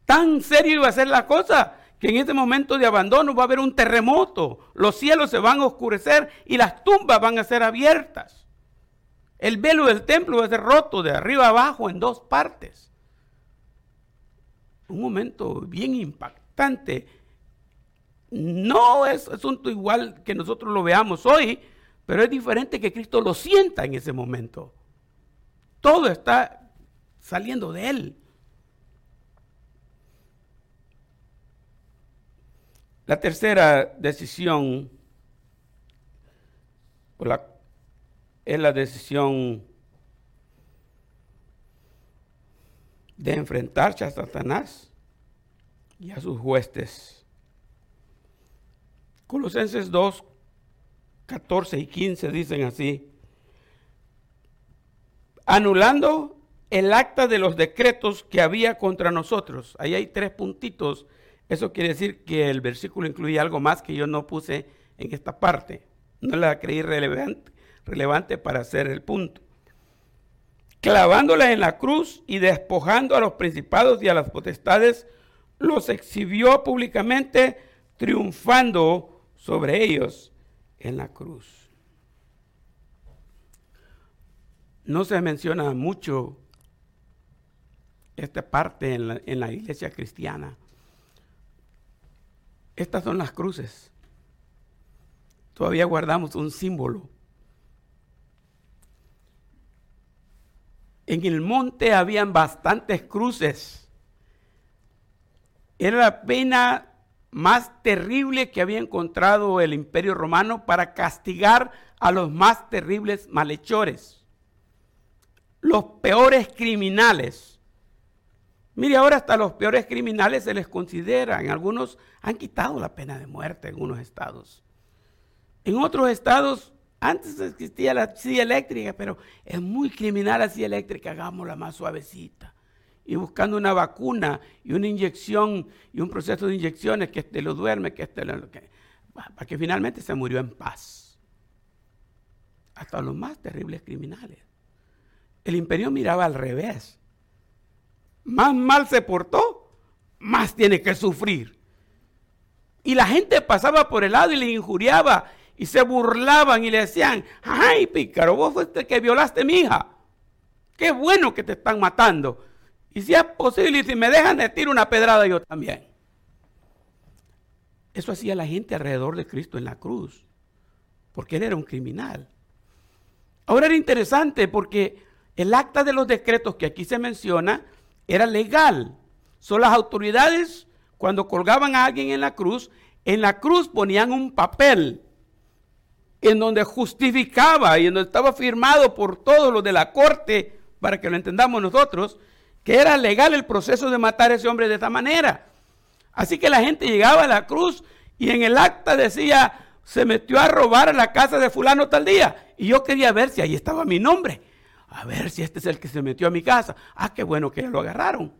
Tan serio iba a ser la cosa que en ese momento de abandono va a haber un terremoto, los cielos se van a oscurecer y las tumbas van a ser abiertas. El velo del templo ser roto de arriba abajo en dos partes. Un momento bien impactante. No es asunto igual que nosotros lo veamos hoy, pero es diferente que Cristo lo sienta en ese momento. Todo está saliendo de Él. La tercera decisión, o la es la decisión de enfrentarse a Satanás y a sus huestes. Colosenses 2, 14 y 15 dicen así, anulando el acta de los decretos que había contra nosotros. Ahí hay tres puntitos. Eso quiere decir que el versículo incluye algo más que yo no puse en esta parte. No la creí relevante, relevante para hacer el punto. Clavándola en la cruz y despojando a los principados y a las potestades, los exhibió públicamente, triunfando sobre ellos en la cruz. No se menciona mucho esta parte en la iglesia cristiana. Estas son las cruces. Todavía guardamos un símbolo En el monte habían bastantes cruces. Era la pena más terrible que había encontrado el imperio romano para castigar a los más terribles malhechores, los peores criminales. Mire, ahora hasta los peores criminales se les considera. En algunos han quitado la pena de muerte en unos estados. En otros estados, antes existía la silla eléctrica, pero es muy criminal la silla eléctrica, hagámosla más suavecita. Y buscando una vacuna y una inyección y un proceso de inyecciones que este lo duerme, que este lo... Que, para que finalmente se murió en paz. Hasta los más terribles criminales. El imperio miraba al revés más mal se portó, más tiene que sufrir. Y la gente pasaba por el lado y le injuriaba y se burlaban y le decían, ay pícaro, vos fuiste el que violaste a mi hija. Qué bueno que te están matando. Y si es posible, y si me dejan de tirar una pedrada yo también. Eso hacía la gente alrededor de Cristo en la cruz, porque él era un criminal. Ahora era interesante porque el acta de los decretos que aquí se menciona era legal. Son las autoridades, cuando colgaban a alguien en la cruz, en la cruz ponían un papel en donde justificaba y en donde estaba firmado por todos los de la corte, para que lo entendamos nosotros, que era legal el proceso de matar a ese hombre de esta manera. Así que la gente llegaba a la cruz y en el acta decía, se metió a robar a la casa de fulano tal día. Y yo quería ver si ahí estaba mi nombre a ver si este es el que se metió a mi casa. Ah, qué bueno que lo agarraron.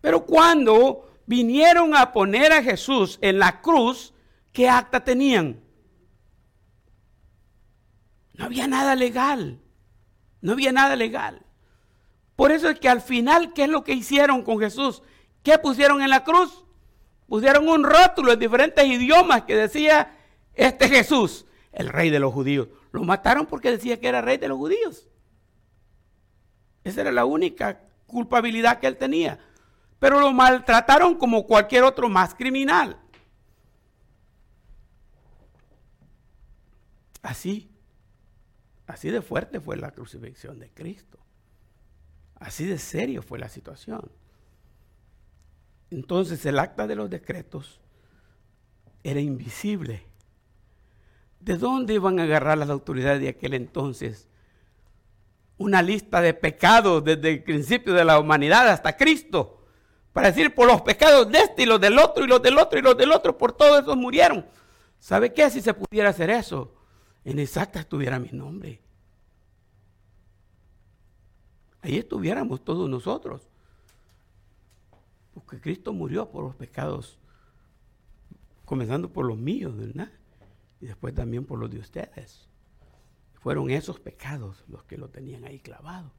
Pero cuando vinieron a poner a Jesús en la cruz, ¿qué acta tenían? No había nada legal. No había nada legal. Por eso es que al final, ¿qué es lo que hicieron con Jesús? ¿Qué pusieron en la cruz? Pusieron un rótulo en diferentes idiomas que decía, este Jesús, el rey de los judíos. Lo mataron porque decía que era rey de los judíos. Esa era la única culpabilidad que él tenía. Pero lo maltrataron como cualquier otro más criminal. Así, así de fuerte fue la crucifixión de Cristo. Así de serio fue la situación. Entonces el acta de los decretos era invisible ¿De dónde iban a agarrar las autoridades de aquel entonces? Una lista de pecados desde el principio de la humanidad hasta Cristo. Para decir por los pecados de este y los del otro y los del otro y los del otro, por todos esos murieron. ¿Sabe qué? Si se pudiera hacer eso, en exacta estuviera mi nombre. Ahí estuviéramos todos nosotros. Porque Cristo murió por los pecados, comenzando por los míos, ¿verdad? y después también por los de ustedes. Fueron esos pecados los que lo tenían ahí clavado.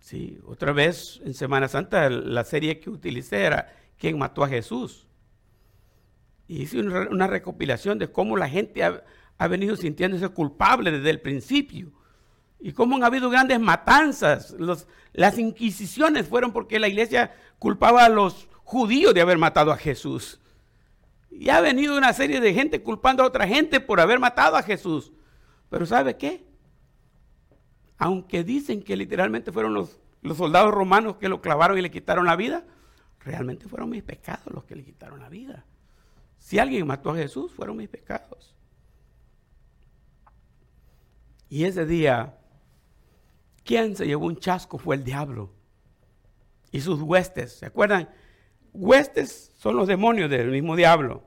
Sí, otra vez en Semana Santa la serie que utilicé era ¿Quién mató a Jesús? Y hice una, recopilación de cómo la gente ha, venido sintiéndose culpable desde el principio. Y cómo han habido grandes matanzas. Las inquisiciones fueron porque la iglesia culpaba a los judíos de haber matado a Jesús. Y ha venido una serie de gente culpando a otra gente por haber matado a Jesús. Pero ¿sabe qué? Aunque dicen que literalmente fueron los, los soldados romanos que lo clavaron y le quitaron la vida, realmente fueron mis pecados los que le quitaron la vida. Si alguien mató a Jesús, fueron mis pecados. Y ese día, ¿quién se llevó un chasco? Fue el diablo y sus huestes. ¿Se acuerdan? huestes son los demonios del mismo diablo.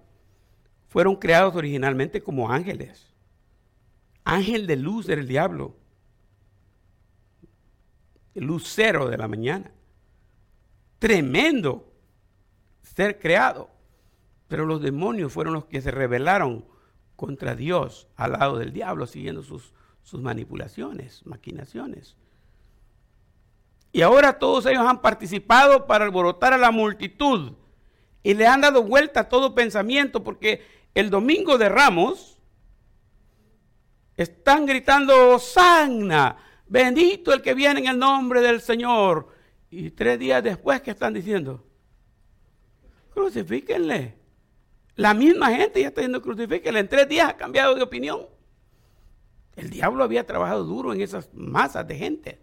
Fueron creados originalmente como ángeles. Ángel de luz era el diablo. El lucero de la mañana. Tremendo ser creado. Pero los demonios fueron los que se rebelaron contra Dios al lado del diablo, siguiendo sus, sus manipulaciones, maquinaciones. Y ahora todos ellos han participado para alborotar a la multitud y le han dado vuelta a todo pensamiento porque el domingo de Ramos están gritando, Sanna, bendito el que viene en el nombre del Señor. Y tres días después, ¿qué están diciendo? Crucifíquenle. La misma gente ya está diciendo crucifíquenle. En tres días ha cambiado de opinión. El diablo había trabajado duro en esas masas de gente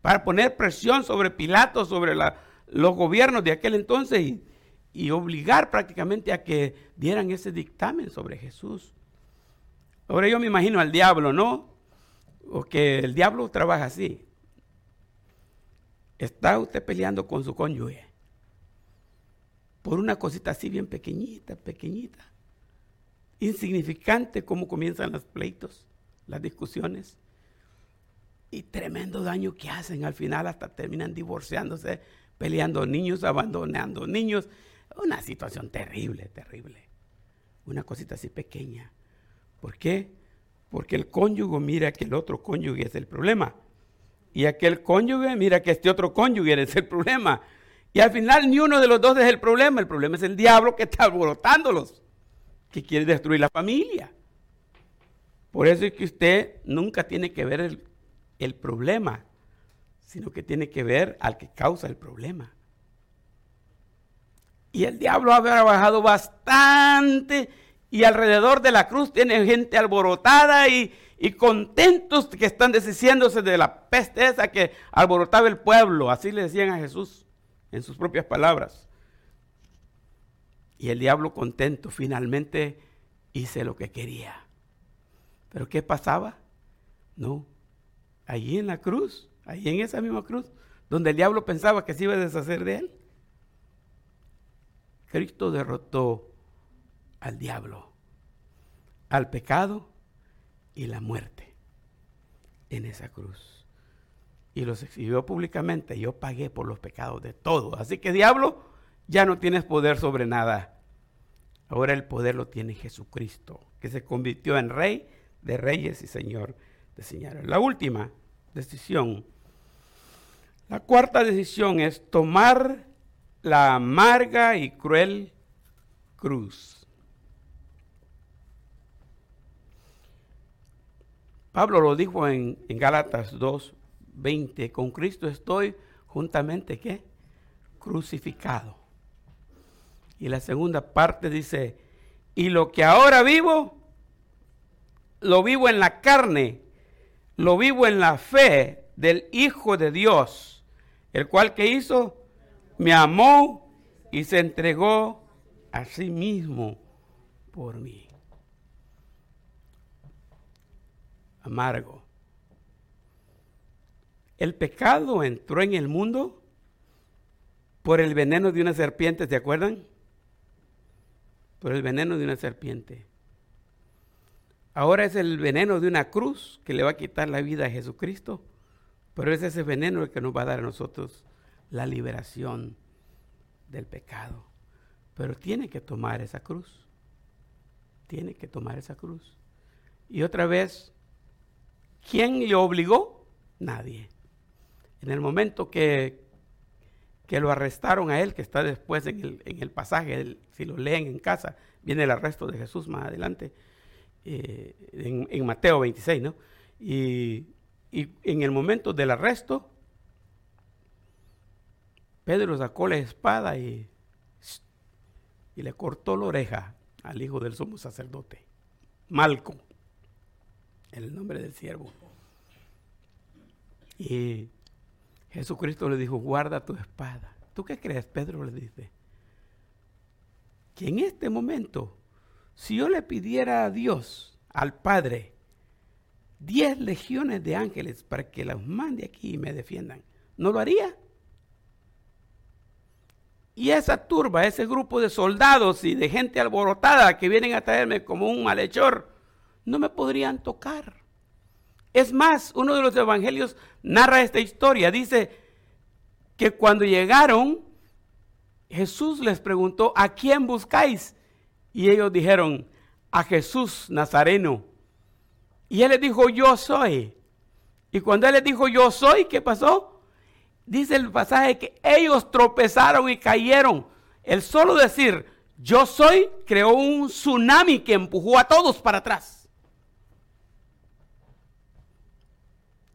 para poner presión sobre Pilato, sobre los gobiernos de aquel entonces y, obligar prácticamente a que dieran ese dictamen sobre Jesús. Ahora yo me imagino al diablo, ¿no? O que el diablo trabaja así. Está usted peleando con su cónyuge por una cosita así bien pequeñita, pequeñita. Insignificante cómo comienzan los pleitos, las discusiones. Y tremendo daño que hacen. Al final hasta terminan divorciándose, peleando niños, abandonando niños. Una situación terrible, terrible. Una cosita así pequeña. ¿Por qué? Porque el cónyuge mira que el otro cónyuge es el problema. Y aquel cónyuge mira que este otro cónyuge es el problema. Y al final ni uno de los dos es el problema. El problema es el diablo que está alborotándolos, que quiere destruir la familia. Por eso es que usted nunca tiene que ver el, problema, sino que tiene que ver al que causa el problema. Y el diablo ha trabajado bastante y alrededor de la cruz tiene gente alborotada y, y contentos que están deshaciéndose de la peste esa que alborotaba el pueblo. Así le decían a Jesús en sus propias palabras. Y el diablo contento finalmente hice lo que quería. Pero ¿qué pasaba? No, allí en la cruz, allí en esa misma cruz, donde el diablo pensaba que se iba a deshacer de él, Cristo derrotó al diablo, al pecado y la muerte en esa cruz. Y los exhibió públicamente. Yo pagué por los pecados de todos. Así que diablo, ya no tienes poder sobre nada. Ahora el poder lo tiene Jesucristo, que se convirtió en rey de reyes y señor de señores. La última decisión. La cuarta decisión es tomar la amarga y cruel cruz. Pablo lo dijo en, en Gálatas 2, 20, con Cristo estoy juntamente, ¿qué? Crucificado. Y la segunda parte dice, y lo que ahora vivo, lo vivo en la carne, lo vivo en la fe del Hijo de Dios, el cual que hizo me amó y se entregó a sí mismo por mí. Amargo. El pecado entró en el mundo por el veneno de una serpiente, ¿se acuerdan? Por el veneno de una serpiente. Ahora es el veneno de una cruz que le va a quitar la vida a Jesucristo, pero es ese veneno el que nos va a dar a nosotros la liberación del pecado. Pero tiene que tomar esa cruz. Tiene que tomar esa cruz. Y otra vez, ¿quién le obligó? Nadie. En el momento que, que lo arrestaron a él, que está después en el, en el pasaje, si lo leen en casa, viene el arresto de Jesús más adelante, eh, en, en, Mateo 26, ¿no? Y, en el momento del arresto, Pedro sacó la espada y, y le cortó la oreja al hijo del sumo sacerdote, Malco, el nombre del siervo. Y Jesucristo le dijo, guarda tu espada. ¿Tú qué crees? Pedro le dice, que en este momento, si yo le pidiera a Dios, al Padre, diez legiones de ángeles para que los mande aquí y me defiendan, ¿no lo haría? Y esa turba, ese grupo de soldados y de gente alborotada que vienen a traerme como un malhechor, no me podrían tocar. Es más, uno de los evangelios narra esta historia. Dice que cuando llegaron, Jesús les preguntó, ¿a quién buscáis? Y ellos dijeron, a Jesús Nazareno. Y él les dijo, yo soy. Y cuando él les dijo, yo soy, ¿qué pasó? dice el pasaje que ellos tropezaron y cayeron. El solo decir, yo soy, creó un tsunami que empujó a todos para atrás.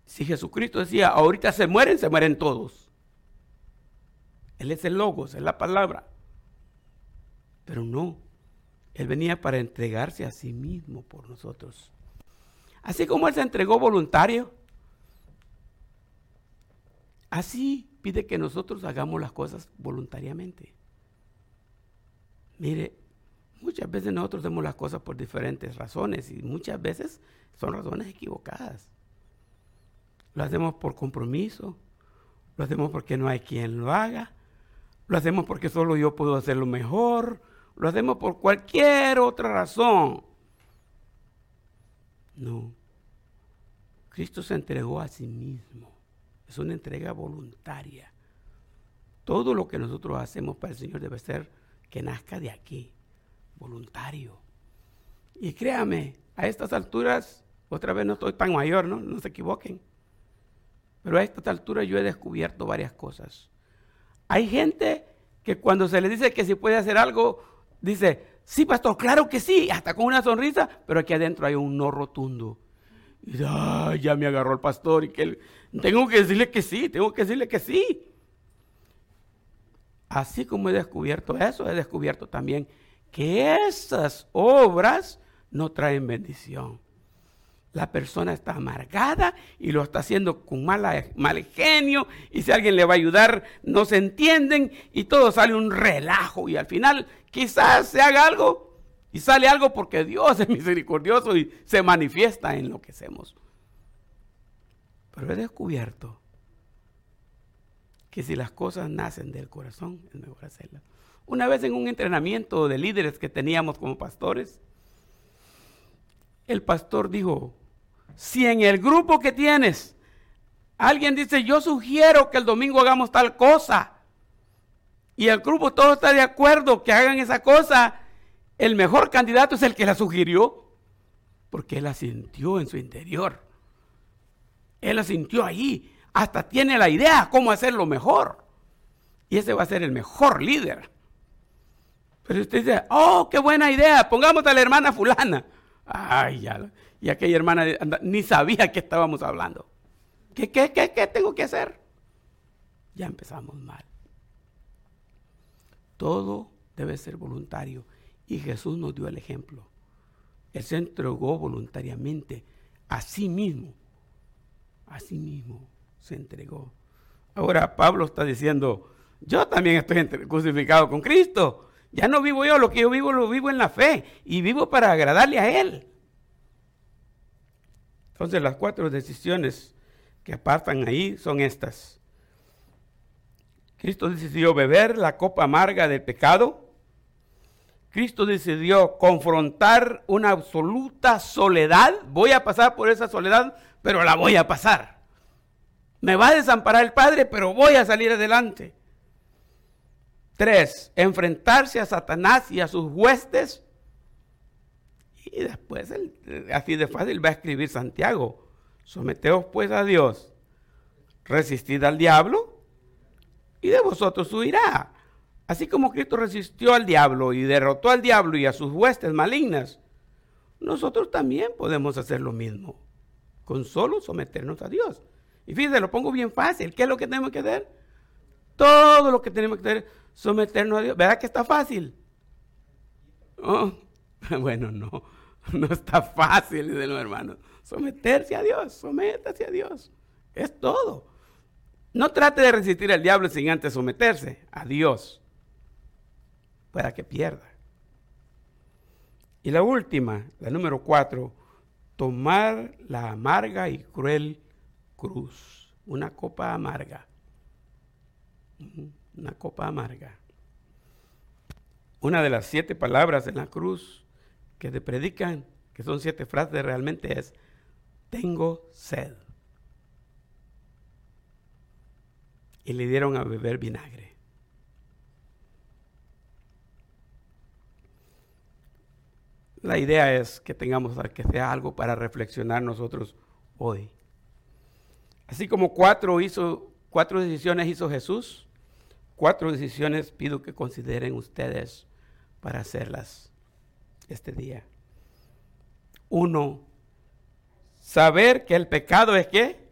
Si Jesucristo decía, ahorita se mueren, se mueren todos. Él es el logos, es la palabra. Pero no, Él venía para entregarse a sí mismo por nosotros. Así como Él se entregó voluntario, Así pide que nosotros hagamos las cosas voluntariamente. Mire, muchas veces nosotros hacemos las cosas por diferentes razones y muchas veces son razones equivocadas. Lo hacemos por compromiso, lo hacemos porque no hay quien lo haga, lo hacemos porque solo yo puedo hacerlo mejor, lo hacemos por cualquier otra razón. No. Cristo se entregó a sí mismo. Es una entrega voluntaria. Todo lo que nosotros hacemos para el Señor debe ser que nazca de aquí, voluntario. Y créame, a estas alturas, otra vez no estoy tan mayor, ¿no? No se equivoquen. Pero a estas alturas yo he descubierto varias cosas. Hay gente que cuando se le dice que si puede hacer algo, dice, sí, pastor, claro que sí, hasta con una sonrisa, pero aquí adentro hay un no rotundo. Y ya me agarró el pastor y que tengo que decirle que sí, tengo que decirle que sí. Así como he descubierto eso, he descubierto también que esas obras no traen bendición. La persona está amargada y lo está haciendo con mal genio y si alguien le va a ayudar no se entienden y todo sale un relajo y al final quizás se haga algo y sale algo porque Dios es misericordioso y se manifiesta en lo que hacemos. Pero he descubierto que si las cosas nacen del corazón es mejor hacerlas. Una vez en un entrenamiento de líderes que teníamos como pastores, el pastor dijo, si en el grupo que tienes alguien dice, yo sugiero que el domingo hagamos tal cosa, y el grupo todo está de acuerdo que hagan esa cosa, el mejor candidato es el que la sugirió, porque él la sintió en su interior. Él la sintió ahí, hasta tiene la idea cómo hacerlo mejor. Y ese va a ser el mejor líder. Pero usted dice, oh, qué buena idea, pongamos a la hermana fulana. Ay, ya. Y aquella hermana ni sabía que estábamos hablando. ¿Qué, qué, qué, qué tengo que hacer? Ya empezamos mal. Todo debe ser voluntario. Y Jesús nos dio el ejemplo. Él se entregó voluntariamente a sí mismo. A sí mismo se entregó. Ahora Pablo está diciendo, yo también estoy crucificado con Cristo. Ya no vivo yo, lo que yo vivo lo vivo en la fe y vivo para agradarle a Él. Entonces las cuatro decisiones que apartan ahí son estas. Cristo decidió beber la copa amarga del pecado. Cristo decidió confrontar una absoluta soledad. Voy a pasar por esa soledad, pero la voy a pasar. Me va a desamparar el Padre, pero voy a salir adelante. Tres, enfrentarse a Satanás y a sus huestes y después, así de fácil, va a escribir Santiago. Someteos pues a Dios, resistid al diablo y de vosotros huirá. Así como Cristo resistió al diablo y derrotó al diablo y a sus huestes malignas, nosotros también podemos hacer lo mismo, con solo someternos a Dios. Y fíjense, lo pongo bien fácil. ¿Qué es lo que tenemos que hacer? Todo lo que tenemos que hacer, someternos a Dios. ¿Verdad que está fácil? Oh, bueno, no. No está fácil, dicen los hermanos. Someterse a Dios, sométase a Dios. Es todo. No trate de resistir al diablo sin antes someterse a Dios para que pierda. Y la última, la número cuatro, tomar la amarga y cruel cruz. Una copa amarga. Una copa amarga. Una de las siete palabras en la cruz que te predican, que son siete frases realmente es, tengo sed. Y le dieron a beber vinagre. La idea es que tengamos que sea algo para reflexionar nosotros hoy. Así como cuatro, hizo, cuatro decisiones hizo Jesús, cuatro decisiones pido que consideren ustedes para hacerlas este día. Uno, saber que el pecado es qué.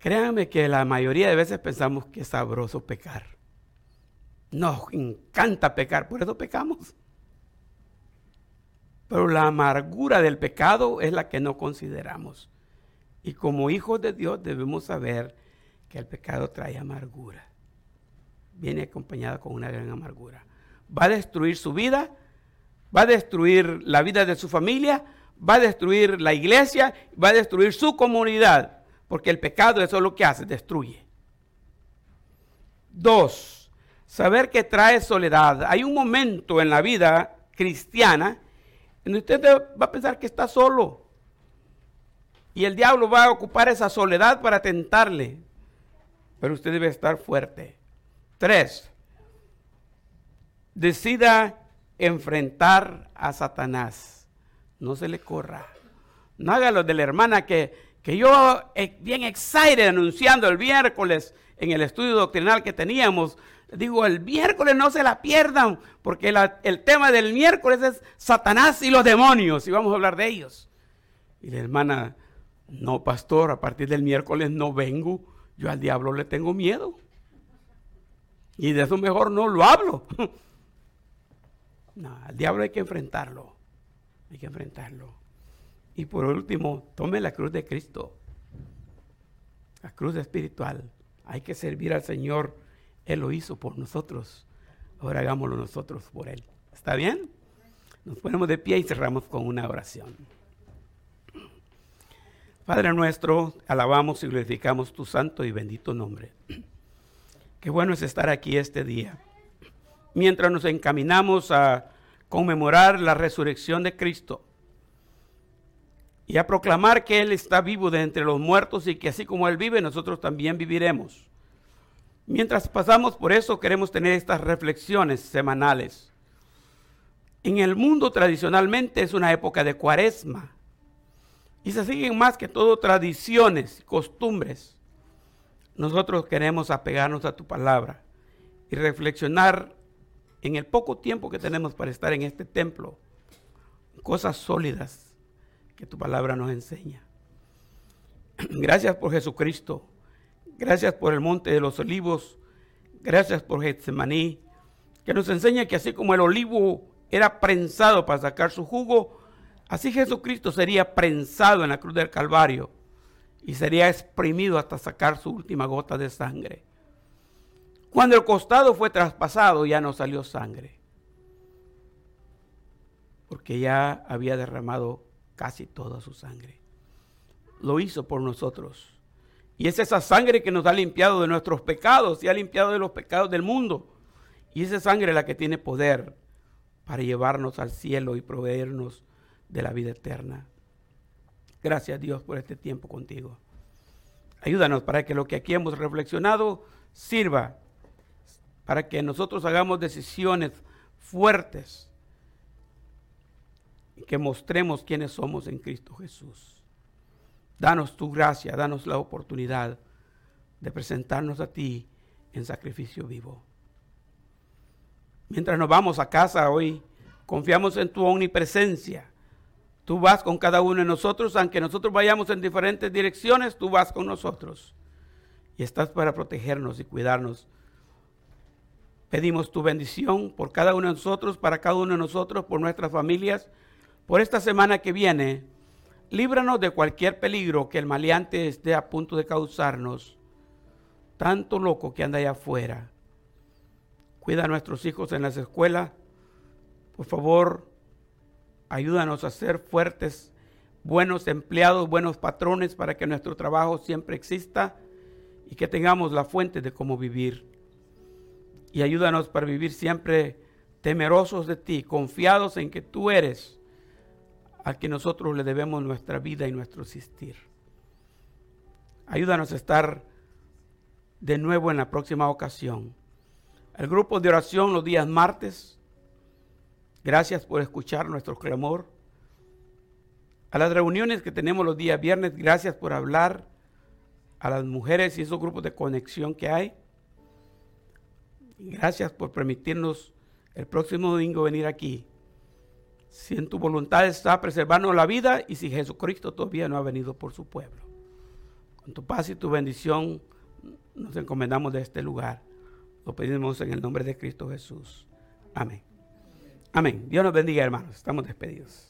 Créanme que la mayoría de veces pensamos que es sabroso pecar. Nos encanta pecar, por eso pecamos. Pero la amargura del pecado es la que no consideramos. Y como hijos de Dios debemos saber que el pecado trae amargura. Viene acompañada con una gran amargura va a destruir su vida, va a destruir la vida de su familia, va a destruir la iglesia, va a destruir su comunidad, porque el pecado eso es lo que hace, destruye. Dos, saber que trae soledad. Hay un momento en la vida cristiana en donde usted va a pensar que está solo. Y el diablo va a ocupar esa soledad para tentarle. Pero usted debe estar fuerte. Tres, decida enfrentar a Satanás. No se le corra. No haga lo de la hermana que, que yo, eh, bien excited, anunciando el miércoles en el estudio doctrinal que teníamos. Digo, el miércoles no se la pierdan, porque el tema del miércoles es Satanás y los demonios, y vamos a hablar de ellos. Y la hermana, no, pastor, a partir del miércoles no vengo, yo al diablo le tengo miedo. Y de eso mejor no lo hablo. No, al diablo hay que enfrentarlo. Hay que enfrentarlo. Y por último, tome la cruz de Cristo. La cruz espiritual. Hay que servir al Señor. Él lo hizo por nosotros. Ahora hagámoslo nosotros por Él. ¿Está bien? Nos ponemos de pie y cerramos con una oración. Padre nuestro, alabamos y glorificamos tu santo y bendito nombre. Qué bueno es estar aquí este día. Mientras nos encaminamos a conmemorar la resurrección de Cristo y a proclamar que Él está vivo de entre los muertos y que así como Él vive, nosotros también viviremos. Mientras pasamos por eso, queremos tener estas reflexiones semanales. En el mundo tradicionalmente es una época de cuaresma y se siguen más que todo tradiciones, costumbres. Nosotros queremos apegarnos a tu palabra y reflexionar en el poco tiempo que tenemos para estar en este templo, cosas sólidas que tu palabra nos enseña. Gracias por Jesucristo. Gracias por el monte de los olivos. Gracias por Getsemaní, que nos enseña que así como el olivo era prensado para sacar su jugo, así Jesucristo sería prensado en la cruz del Calvario y sería exprimido hasta sacar su última gota de sangre. Cuando el costado fue traspasado ya no salió sangre, porque ya había derramado casi toda su sangre. Lo hizo por nosotros. Y es esa sangre que nos ha limpiado de nuestros pecados y ha limpiado de los pecados del mundo. Y esa sangre es la que tiene poder para llevarnos al cielo y proveernos de la vida eterna. Gracias Dios por este tiempo contigo. Ayúdanos para que lo que aquí hemos reflexionado sirva para que nosotros hagamos decisiones fuertes que mostremos quiénes somos en Cristo Jesús. Danos tu gracia, danos la oportunidad de presentarnos a ti en sacrificio vivo. Mientras nos vamos a casa hoy, confiamos en tu omnipresencia. Tú vas con cada uno de nosotros, aunque nosotros vayamos en diferentes direcciones, tú vas con nosotros. Y estás para protegernos y cuidarnos. Pedimos tu bendición por cada uno de nosotros, para cada uno de nosotros, por nuestras familias por esta semana que viene, líbranos de cualquier peligro que el maleante esté a punto de causarnos. Tanto loco que anda allá afuera. Cuida a nuestros hijos en las escuelas. Por favor, ayúdanos a ser fuertes, buenos empleados, buenos patrones para que nuestro trabajo siempre exista y que tengamos la fuente de cómo vivir. Y ayúdanos para vivir siempre temerosos de ti, confiados en que tú eres al que nosotros le debemos nuestra vida y nuestro existir. Ayúdanos a estar de nuevo en la próxima ocasión. El grupo de oración los días martes. Gracias por escuchar nuestro clamor. A las reuniones que tenemos los días viernes, gracias por hablar a las mujeres y esos grupos de conexión que hay. Gracias por permitirnos el próximo domingo venir aquí si en tu voluntad está preservarnos la vida y si Jesucristo todavía no ha venido por su pueblo. Con tu paz y tu bendición nos encomendamos de este lugar. Lo pedimos en el nombre de Cristo Jesús. Amén. Amén. Dios nos bendiga, hermanos. Estamos despedidos.